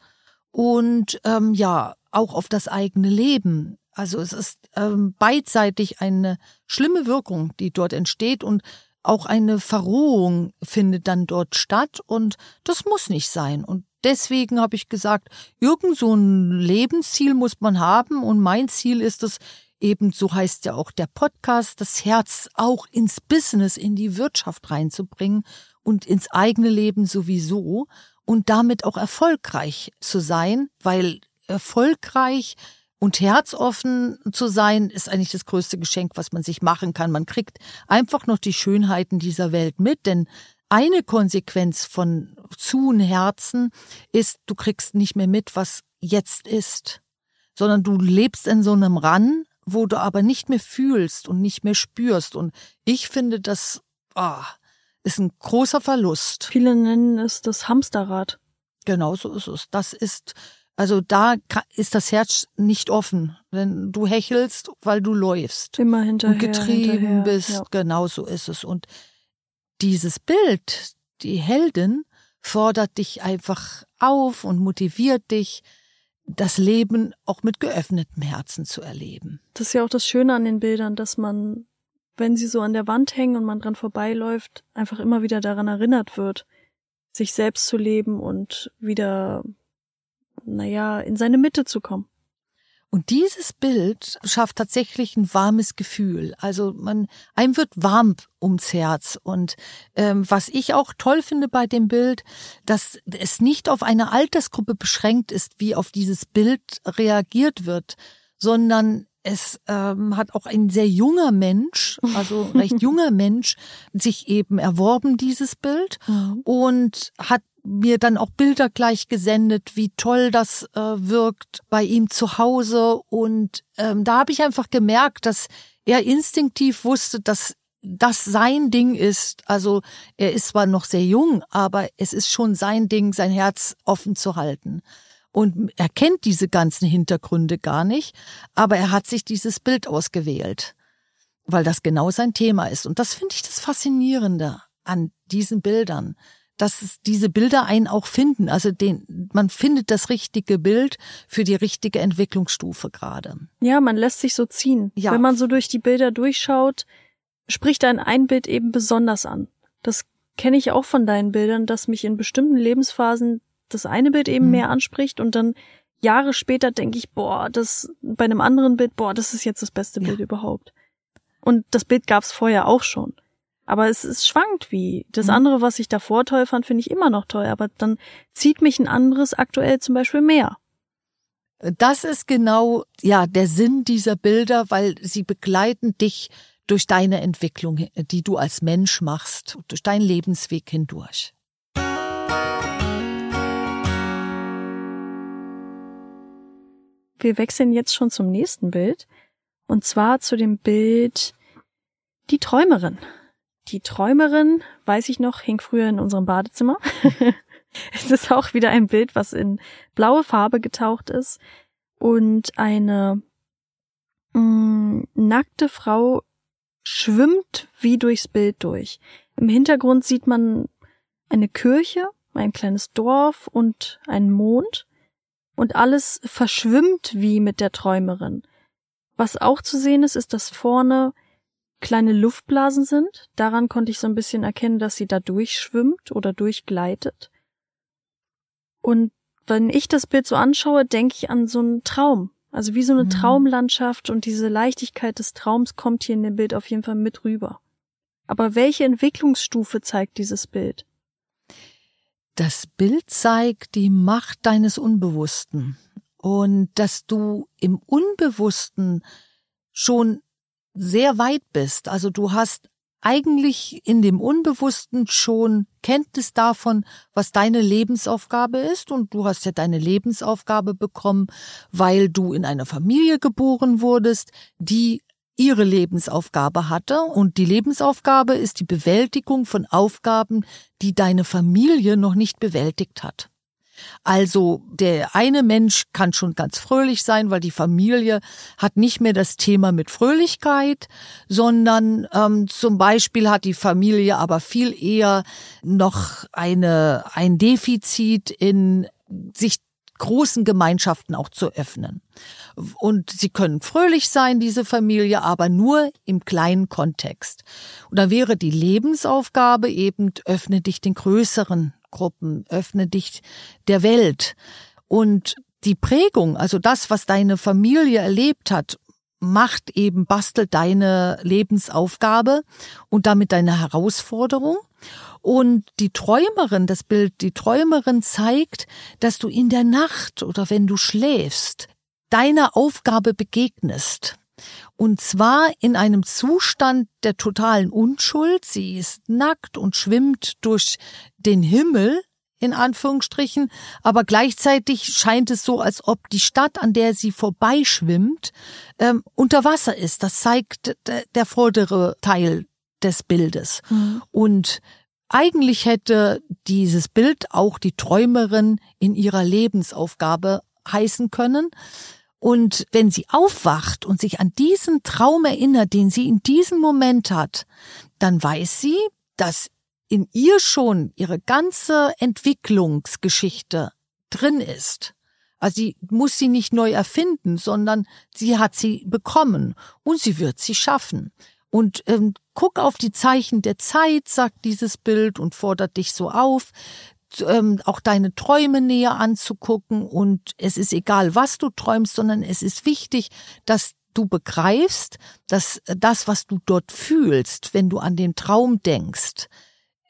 und ähm, ja auch auf das eigene Leben. Also es ist ähm, beidseitig eine schlimme Wirkung, die dort entsteht und auch eine Verrohung findet dann dort statt und das muss nicht sein. Und deswegen habe ich gesagt, irgend so ein Lebensziel muss man haben und mein Ziel ist es, eben so heißt ja auch der Podcast, das Herz auch ins Business, in die Wirtschaft reinzubringen und ins eigene Leben sowieso und damit auch erfolgreich zu sein, weil erfolgreich und herzoffen zu sein, ist eigentlich das größte Geschenk, was man sich machen kann. Man kriegt einfach noch die Schönheiten dieser Welt mit, denn eine Konsequenz von zuen Herzen ist, du kriegst nicht mehr mit, was jetzt ist, sondern du lebst in so einem Ran, wo du aber nicht mehr fühlst und nicht mehr spürst. Und ich finde, das oh, ist ein großer Verlust. Viele nennen es das Hamsterrad. Genau so ist es. Das ist also da ist das Herz nicht offen, wenn du hechelst, weil du läufst. Immer hinterher. Und getrieben hinterher, bist. Ja. Genau so ist es. Und dieses Bild, die Heldin, fordert dich einfach auf und motiviert dich, das Leben auch mit geöffnetem Herzen zu erleben. Das ist ja auch das Schöne an den Bildern, dass man, wenn sie so an der Wand hängen und man dran vorbeiläuft, einfach immer wieder daran erinnert wird, sich selbst zu leben und wieder naja, in seine Mitte zu kommen. Und dieses Bild schafft tatsächlich ein warmes Gefühl. Also man, einem wird warm ums Herz. Und ähm, was ich auch toll finde bei dem Bild, dass es nicht auf eine Altersgruppe beschränkt ist, wie auf dieses Bild reagiert wird, sondern es ähm, hat auch ein sehr junger Mensch, also recht [LAUGHS] junger Mensch, sich eben erworben, dieses Bild, und hat mir dann auch Bilder gleich gesendet, wie toll das äh, wirkt bei ihm zu Hause. Und ähm, da habe ich einfach gemerkt, dass er instinktiv wusste, dass das sein Ding ist. Also er ist zwar noch sehr jung, aber es ist schon sein Ding, sein Herz offen zu halten. Und er kennt diese ganzen Hintergründe gar nicht, aber er hat sich dieses Bild ausgewählt, weil das genau sein Thema ist. Und das finde ich das Faszinierende an diesen Bildern dass es diese Bilder einen auch finden. Also den, man findet das richtige Bild für die richtige Entwicklungsstufe gerade. Ja, man lässt sich so ziehen. Ja. Wenn man so durch die Bilder durchschaut, spricht ein ein Bild eben besonders an. Das kenne ich auch von deinen Bildern, dass mich in bestimmten Lebensphasen das eine Bild eben Mhm. mehr anspricht und dann Jahre später denke ich, boah, das bei einem anderen Bild, boah, das ist jetzt das beste Ja. Bild überhaupt. Und das Bild gab's vorher auch schon. Aber es, es schwankt wie. Das Mhm. andere, was ich davor toll fand, finde ich immer noch toll. Aber dann zieht mich ein anderes aktuell zum Beispiel mehr. Das ist genau, ja, der Sinn dieser Bilder, weil sie begleiten dich durch deine Entwicklung, die du als Mensch machst, durch deinen Lebensweg hindurch. Wir wechseln jetzt schon zum nächsten Bild. Und zwar zu dem Bild Die Träumerin. Die Träumerin, weiß ich noch, hing früher in unserem Badezimmer. [LAUGHS] es ist auch wieder ein Bild, was in blaue Farbe getaucht ist. Und eine mh, nackte Frau schwimmt wie durchs Bild durch. Im Hintergrund sieht man eine Kirche, ein kleines Dorf und einen Mond und alles verschwimmt wie mit der Träumerin. Was auch zu sehen ist, ist, dass vorne kleine Luftblasen sind. Daran konnte ich so ein bisschen erkennen, dass sie da durchschwimmt oder durchgleitet. Und wenn ich das Bild so anschaue, denke ich an so einen Traum. Also wie so eine Mhm. Traumlandschaft und diese Leichtigkeit des Traums kommt hier in dem Bild auf jeden Fall mit rüber. Aber welche Entwicklungsstufe zeigt dieses Bild? Das Bild zeigt die Macht deines Unbewussten und dass du im Unbewussten schon sehr weit bist. Also du hast eigentlich in dem Unbewussten schon Kenntnis davon, was deine Lebensaufgabe ist. Und du hast ja deine Lebensaufgabe bekommen, weil du in einer Familie geboren wurdest, die ihre Lebensaufgabe hatte. Und die Lebensaufgabe ist die Bewältigung von Aufgaben, die deine Familie noch nicht bewältigt hat. Also der eine Mensch kann schon ganz fröhlich sein, weil die Familie hat nicht mehr das Thema mit Fröhlichkeit, sondern ähm, zum Beispiel hat die Familie aber viel eher noch eine ein Defizit in sich großen Gemeinschaften auch zu öffnen. Und sie können fröhlich sein, diese Familie, aber nur im kleinen Kontext. Und da wäre die Lebensaufgabe eben, öffne dich den größeren Gruppen, öffne dich der Welt. Und die Prägung, also das, was deine Familie erlebt hat, macht eben, bastelt deine Lebensaufgabe und damit deine Herausforderung. Und die Träumerin, das Bild, die Träumerin zeigt, dass du in der Nacht oder wenn du schläfst, deiner Aufgabe begegnest. Und zwar in einem Zustand der totalen Unschuld. Sie ist nackt und schwimmt durch den Himmel, in Anführungsstrichen, aber gleichzeitig scheint es so, als ob die Stadt, an der sie vorbeischwimmt, ähm, unter Wasser ist. Das zeigt der vordere Teil des Bildes. Mhm. Und eigentlich hätte dieses Bild auch die Träumerin in ihrer Lebensaufgabe heißen können. Und wenn sie aufwacht und sich an diesen Traum erinnert, den sie in diesem Moment hat, dann weiß sie, dass in ihr schon ihre ganze Entwicklungsgeschichte drin ist. Also sie muss sie nicht neu erfinden, sondern sie hat sie bekommen und sie wird sie schaffen. Und ähm, guck auf die Zeichen der Zeit, sagt dieses Bild und fordert dich so auf, ähm, auch deine Träume näher anzugucken. Und es ist egal, was du träumst, sondern es ist wichtig, dass du begreifst, dass das, was du dort fühlst, wenn du an den Traum denkst,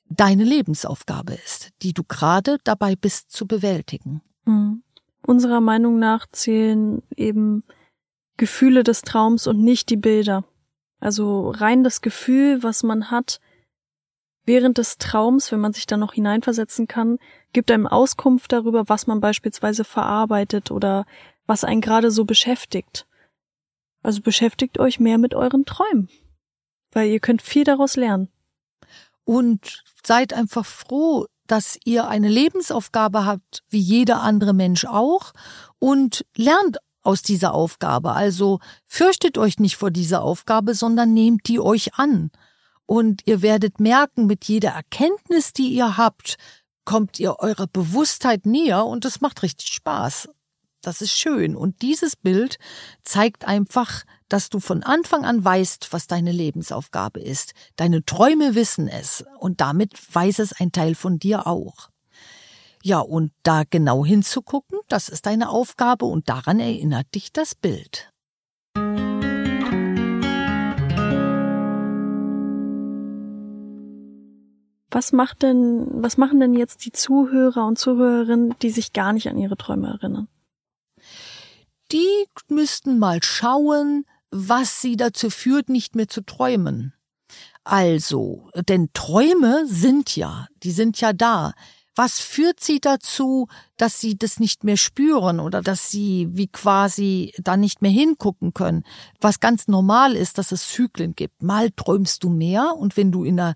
deine Lebensaufgabe ist, die du gerade dabei bist zu bewältigen. Mhm. Unserer Meinung nach zählen eben Gefühle des Traums und nicht die Bilder. Also rein das Gefühl, was man hat während des Traums, wenn man sich da noch hineinversetzen kann, gibt einem Auskunft darüber, was man beispielsweise verarbeitet oder was einen gerade so beschäftigt. Also beschäftigt euch mehr mit euren Träumen, weil ihr könnt viel daraus lernen. Und seid einfach froh, dass ihr eine Lebensaufgabe habt, wie jeder andere Mensch auch, und lernt aus dieser Aufgabe. Also fürchtet euch nicht vor dieser Aufgabe, sondern nehmt die euch an. Und ihr werdet merken, mit jeder Erkenntnis, die ihr habt, kommt ihr eurer Bewusstheit näher und es macht richtig Spaß. Das ist schön. Und dieses Bild zeigt einfach, dass du von Anfang an weißt, was deine Lebensaufgabe ist. Deine Träume wissen es und damit weiß es ein Teil von dir auch. Ja, und da genau hinzugucken, das ist deine Aufgabe und daran erinnert dich das Bild. Was macht denn, was machen denn jetzt die Zuhörer und Zuhörerinnen, die sich gar nicht an ihre Träume erinnern? Die müssten mal schauen, was sie dazu führt, nicht mehr zu träumen. Also, denn Träume sind ja, die sind ja da. Was führt sie dazu, dass sie das nicht mehr spüren oder dass sie wie quasi da nicht mehr hingucken können? Was ganz normal ist, dass es Zyklen gibt. Mal träumst du mehr und wenn du in einer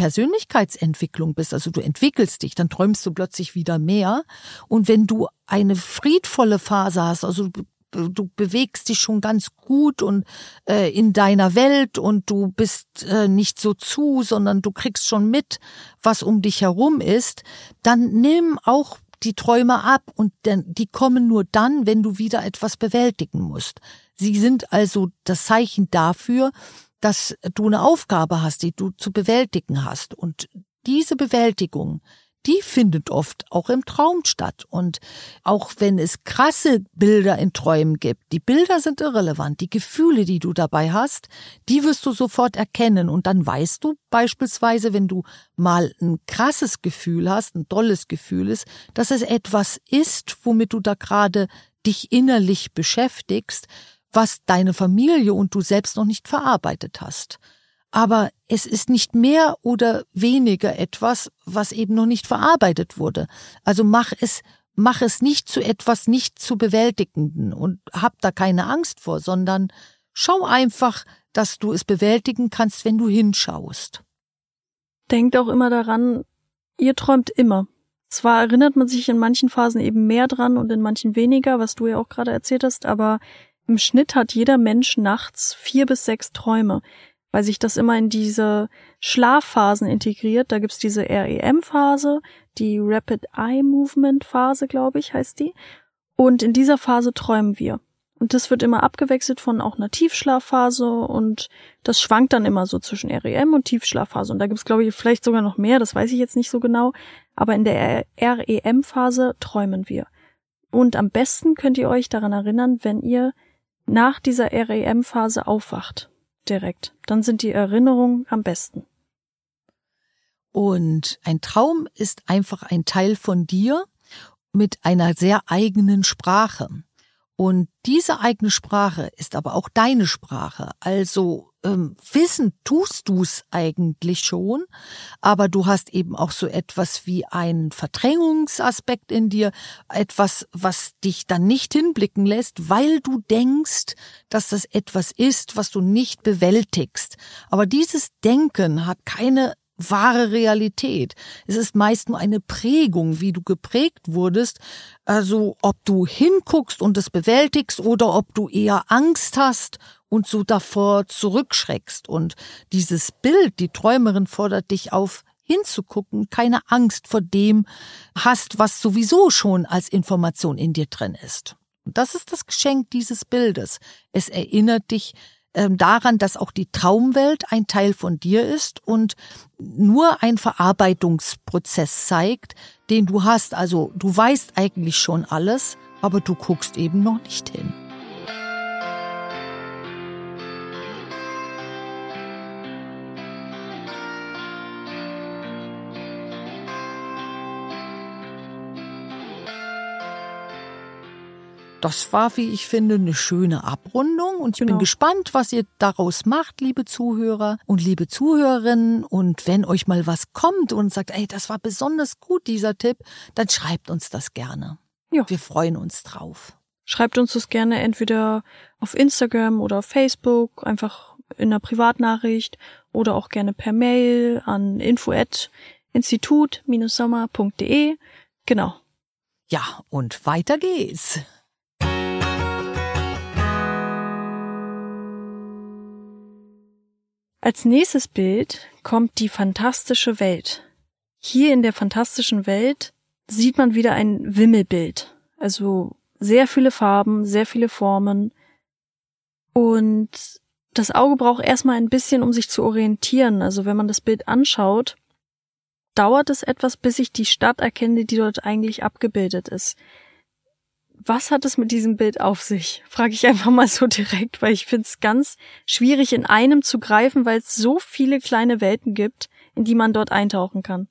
Persönlichkeitsentwicklung bist, also du entwickelst dich, dann träumst du plötzlich wieder mehr. Und wenn du eine friedvolle Phase hast, also du bewegst dich schon ganz gut und äh, in deiner Welt und du bist äh, nicht so zu, sondern du kriegst schon mit, was um dich herum ist, dann nimm auch die Träume ab und denn, die kommen nur dann, wenn du wieder etwas bewältigen musst. Sie sind also das Zeichen dafür, dass du eine Aufgabe hast, die du zu bewältigen hast. Und diese Bewältigung, die findet oft auch im Traum statt. Und auch wenn es krasse Bilder in Träumen gibt, die Bilder sind irrelevant. Die Gefühle, die du dabei hast, die wirst du sofort erkennen. Und dann weißt du beispielsweise, wenn du mal ein krasses Gefühl hast, ein tolles Gefühl ist, dass es etwas ist, womit du da gerade dich innerlich beschäftigst, was deine Familie und du selbst noch nicht verarbeitet hast aber es ist nicht mehr oder weniger etwas, was eben noch nicht verarbeitet wurde. Also mach es, mach es nicht zu etwas nicht zu bewältigenden und hab da keine Angst vor, sondern schau einfach, dass du es bewältigen kannst, wenn du hinschaust. Denkt auch immer daran, ihr träumt immer. Zwar erinnert man sich in manchen Phasen eben mehr dran und in manchen weniger, was du ja auch gerade erzählt hast, aber im Schnitt hat jeder Mensch nachts vier bis sechs Träume. weil sich das immer in diese Schlafphasen integriert. Da gibt's diese REM-Phase, die Rapid Eye Movement Phase, glaube ich, heißt die. Und in dieser Phase träumen wir. Und das wird immer abgewechselt von auch einer Tiefschlafphase und das schwankt dann immer so zwischen REM und Tiefschlafphase. Und da gibt's glaube ich, vielleicht sogar noch mehr, das weiß ich jetzt nicht so genau. Aber in der REM-Phase träumen wir. Und am besten könnt ihr euch daran erinnern, wenn ihr nach dieser REM-Phase aufwacht. Direkt. Dann sind die Erinnerungen am besten. Und ein Traum ist einfach ein Teil von dir mit einer sehr eigenen Sprache. Und diese eigene Sprache ist aber auch deine Sprache. Also ähm, wissen tust du's eigentlich schon, aber du hast eben auch so etwas wie einen Verdrängungsaspekt in dir, etwas, was dich dann nicht hinblicken lässt, weil du denkst, dass das etwas ist, was du nicht bewältigst. Aber dieses Denken hat keine wahre Realität. Es ist meist nur eine Prägung, wie du geprägt wurdest. Also ob du hinguckst und es bewältigst oder ob du eher Angst hast und so davor zurückschreckst. Und dieses Bild, die Träumerin fordert dich auf, hinzugucken, keine Angst vor dem hast, was sowieso schon als Information in dir drin ist. Und das ist das Geschenk dieses Bildes. Es erinnert dich daran, dass auch die Traumwelt ein Teil von dir ist und nur ein Verarbeitungsprozess zeigt, den du hast. Also du weißt eigentlich schon alles, aber du guckst eben noch nicht hin. Das war, wie ich finde, eine schöne Abrundung und ich genau. bin gespannt, was ihr daraus macht, liebe Zuhörer und liebe Zuhörerinnen. Und wenn euch mal was kommt und sagt, ey, das war besonders gut, dieser Tipp, dann schreibt uns das gerne. Ja. Wir freuen uns drauf. Schreibt uns das gerne entweder auf Instagram oder auf Facebook, einfach in einer Privatnachricht oder auch gerne per Mail an info@institut-sommer.de. Genau. Ja, und weiter geht's. Als nächstes Bild kommt die fantastische Welt. Hier in der fantastischen Welt sieht man wieder ein Wimmelbild. Also sehr viele Farben, sehr viele Formen. Und das Auge braucht erstmal ein bisschen, um sich zu orientieren. Also wenn man das Bild anschaut, dauert es etwas, bis ich die Stadt erkenne, die dort eigentlich abgebildet ist was hat es mit diesem Bild auf sich? Frage ich einfach mal so direkt, weil ich finde es ganz schwierig in einem zu greifen, weil es so viele kleine Welten gibt, in die man dort eintauchen kann.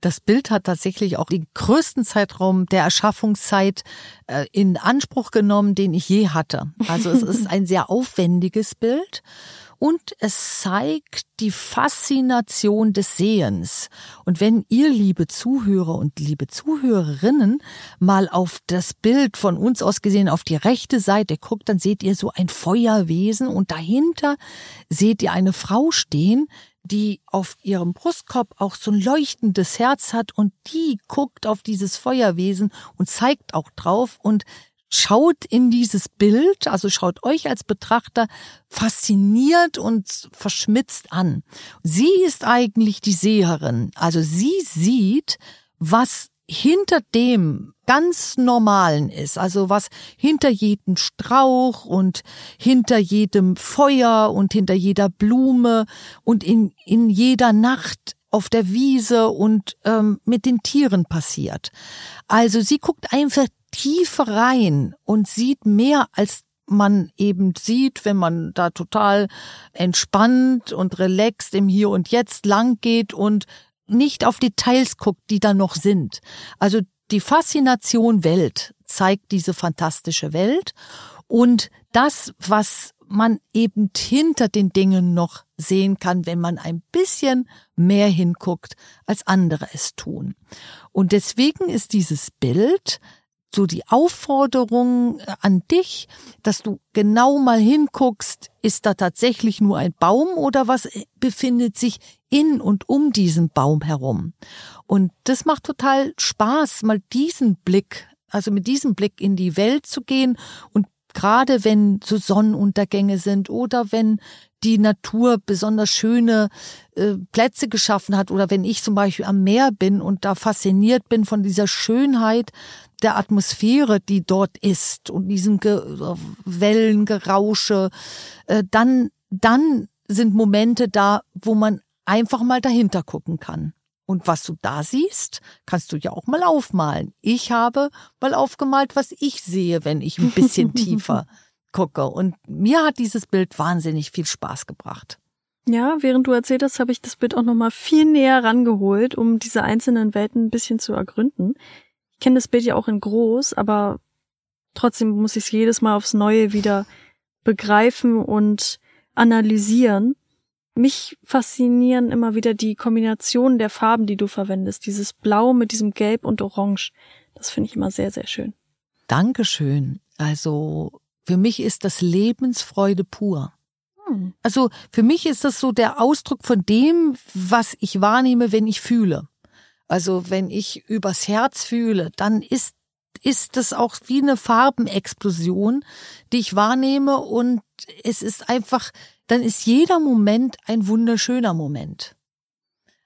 Das Bild hat tatsächlich auch den größten Zeitraum der Erschaffungszeit äh, in Anspruch genommen, den ich je hatte. Also es ist [LAUGHS] ein sehr aufwendiges Bild und es zeigt die Faszination des Sehens. Und wenn ihr, liebe Zuhörer und liebe Zuhörerinnen, mal auf das Bild von uns aus gesehen auf die rechte Seite guckt, dann seht ihr so ein Feuerwesen und dahinter seht ihr eine Frau stehen, die auf ihrem Brustkorb auch so ein leuchtendes Herz hat und die guckt auf dieses Feuerwesen und zeigt auch drauf und schaut in dieses Bild, also schaut euch als Betrachter fasziniert und verschmitzt an. Sie ist eigentlich die Seherin. Also sie sieht, was hinter dem ganz Normalen ist, also was hinter jedem Strauch und hinter jedem Feuer und hinter jeder Blume und in, in jeder Nacht auf der Wiese und ähm, mit den Tieren passiert. Also sie guckt einfach tiefer rein und sieht mehr als man eben sieht, wenn man da total entspannt und relaxed im Hier und Jetzt lang geht und nicht auf Details guckt, die da noch sind. Also die Faszination Welt zeigt diese fantastische Welt und das, was man eben hinter den Dingen noch sehen kann, wenn man ein bisschen mehr hinguckt, als andere es tun. Und deswegen ist dieses Bild so die Aufforderung äh, an dich, dass du genau mal hinguckst, ist da tatsächlich nur ein Baum oder was äh, befindet sich in und um diesen Baum herum? Und das macht total Spaß, mal diesen Blick, also mit diesem Blick in die Welt zu gehen und gerade wenn so Sonnenuntergänge sind oder wenn die Natur besonders schöne äh, Plätze geschaffen hat oder wenn ich zum Beispiel am Meer bin und da fasziniert bin von dieser Schönheit der Atmosphäre, die dort ist und diesem Ge Wellengerausche, äh, dann, dann sind Momente da, wo man einfach mal dahinter gucken kann. Und was du da siehst, kannst du ja auch mal aufmalen. Ich habe mal aufgemalt, was ich sehe, wenn ich ein bisschen [LAUGHS] tiefer gucke. Und mir hat dieses Bild wahnsinnig viel Spaß gebracht. Ja, während du erzählt hast, habe ich das Bild auch nochmal viel näher rangeholt, um diese einzelnen Welten ein bisschen zu ergründen. Ich kenne das Bild ja auch in groß, aber trotzdem muss ich es jedes Mal aufs Neue wieder begreifen und analysieren. Mich faszinieren immer wieder die Kombinationen der Farben, die du verwendest. Dieses Blau mit diesem Gelb und Orange. Das finde ich immer sehr, sehr schön. Dankeschön. Also für mich ist das Lebensfreude pur. Hm. Also für mich ist das so der Ausdruck von dem, was ich wahrnehme, wenn ich fühle. Also wenn ich übers Herz fühle, dann ist ist das auch wie eine Farbenexplosion, die ich wahrnehme und es ist einfach, dann ist jeder Moment ein wunderschöner Moment.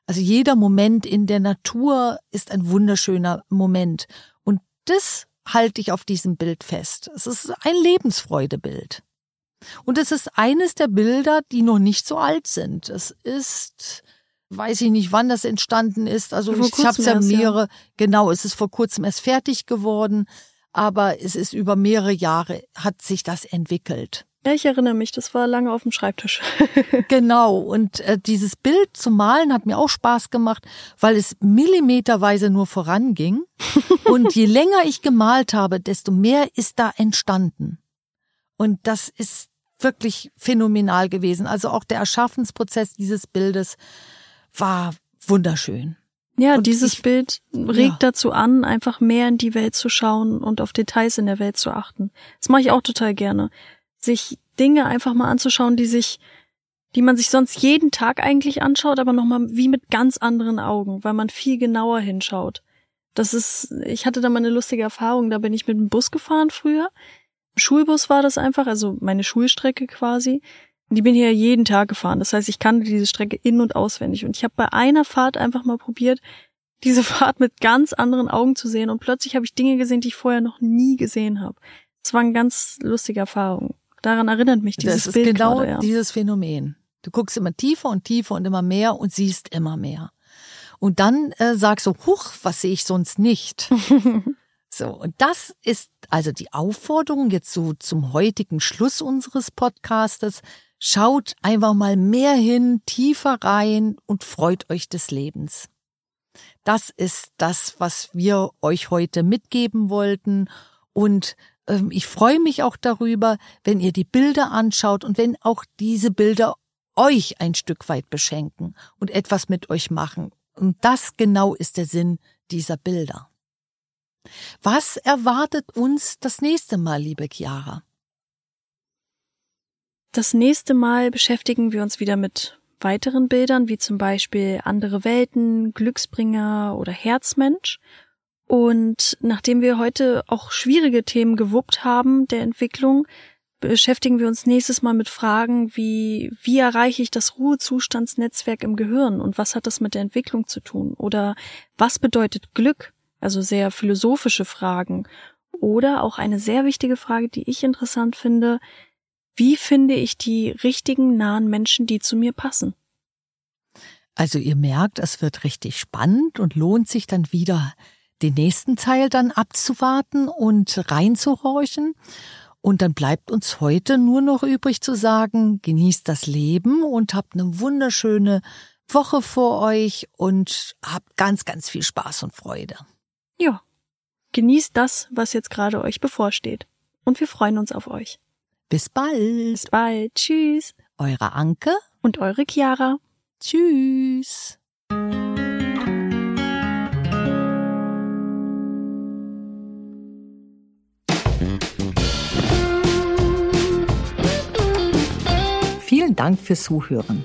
Also jeder Moment in der Natur ist ein wunderschöner Moment. Und das halte ich auf diesem Bild fest. Es ist ein Lebensfreudebild. Und es ist eines der Bilder, die noch nicht so alt sind. Es ist, weiß ich nicht, wann das entstanden ist. Also vor ich habe es ja mehrere, ja. genau, es ist vor kurzem erst fertig geworden, aber es ist über mehrere Jahre hat sich das entwickelt. Ja, ich erinnere mich, das war lange auf dem Schreibtisch. [LAUGHS] genau, und äh, dieses Bild zu malen hat mir auch Spaß gemacht, weil es millimeterweise nur voranging. [LAUGHS] und je länger ich gemalt habe, desto mehr ist da entstanden. Und das ist wirklich phänomenal gewesen. Also auch der Erschaffensprozess dieses Bildes war wunderschön. Ja, und dieses ich, Bild regt ja. dazu an, einfach mehr in die Welt zu schauen und auf Details in der Welt zu achten. Das mache ich auch total gerne sich Dinge einfach mal anzuschauen, die sich, die man sich sonst jeden Tag eigentlich anschaut, aber nochmal wie mit ganz anderen Augen, weil man viel genauer hinschaut. Das ist, ich hatte da mal eine lustige Erfahrung, da bin ich mit dem Bus gefahren früher. Schulbus war das einfach, also meine Schulstrecke quasi. Die bin hier jeden Tag gefahren. Das heißt, ich kannte diese Strecke in- und auswendig. Und ich habe bei einer Fahrt einfach mal probiert, diese [LAUGHS] Fahrt mit ganz anderen Augen zu sehen. Und plötzlich habe ich Dinge gesehen, die ich vorher noch nie gesehen habe. Es war eine ganz lustige Erfahrung. Daran erinnert mich dieses das Bild. Das ist genau gerade, ja. dieses Phänomen. Du guckst immer tiefer und tiefer und immer mehr und siehst immer mehr. Und dann äh, sagst du, huch, was sehe ich sonst nicht? [LAUGHS] so, und das ist also die Aufforderung jetzt so zum heutigen Schluss unseres Podcastes. Schaut einfach mal mehr hin, tiefer rein und freut euch des Lebens. Das ist das, was wir euch heute mitgeben wollten. Und ähm, ich freue mich auch darüber, wenn ihr die Bilder anschaut und wenn auch diese Bilder euch ein Stück weit beschenken und etwas mit euch machen. Und das genau ist der Sinn dieser Bilder. Was erwartet uns das nächste Mal, liebe Chiara? Das nächste Mal beschäftigen wir uns wieder mit weiteren Bildern, wie zum Beispiel andere Welten, Glücksbringer oder Herzmensch. Und nachdem wir heute auch schwierige Themen gewuppt haben der Entwicklung, beschäftigen wir uns nächstes Mal mit Fragen wie, wie erreiche ich das Ruhezustandsnetzwerk im Gehirn und was hat das mit der Entwicklung zu tun? Oder was bedeutet Glück? Also sehr philosophische Fragen. Oder auch eine sehr wichtige Frage, die ich interessant finde. Wie finde ich die richtigen nahen Menschen, die zu mir passen? Also ihr merkt, es wird richtig spannend und lohnt sich dann wieder den nächsten Teil dann abzuwarten und reinzuhorchen. Und dann bleibt uns heute nur noch übrig zu sagen, genießt das Leben und habt eine wunderschöne Woche vor euch und habt ganz, ganz viel Spaß und Freude. Ja, genießt das, was jetzt gerade euch bevorsteht. Und wir freuen uns auf euch. Bis bald. Bis bald. Tschüss. Eure Anke und eure Chiara. Tschüss. Vielen Dank fürs Zuhören.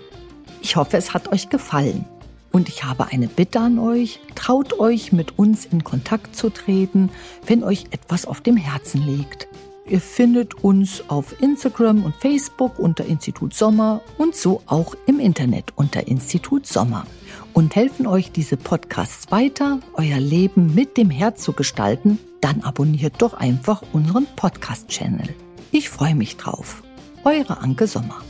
Ich hoffe, es hat euch gefallen. Und ich habe eine Bitte an euch. Traut euch, mit uns in Kontakt zu treten, wenn euch etwas auf dem Herzen liegt. Ihr findet uns auf Instagram und Facebook unter Institut Sommer und so auch im Internet unter Institut Sommer und helfen euch diese Podcasts weiter, euer Leben mit dem Herz zu gestalten, dann abonniert doch einfach unseren Podcast-Channel. Ich freue mich drauf. Eure Anke Sommer.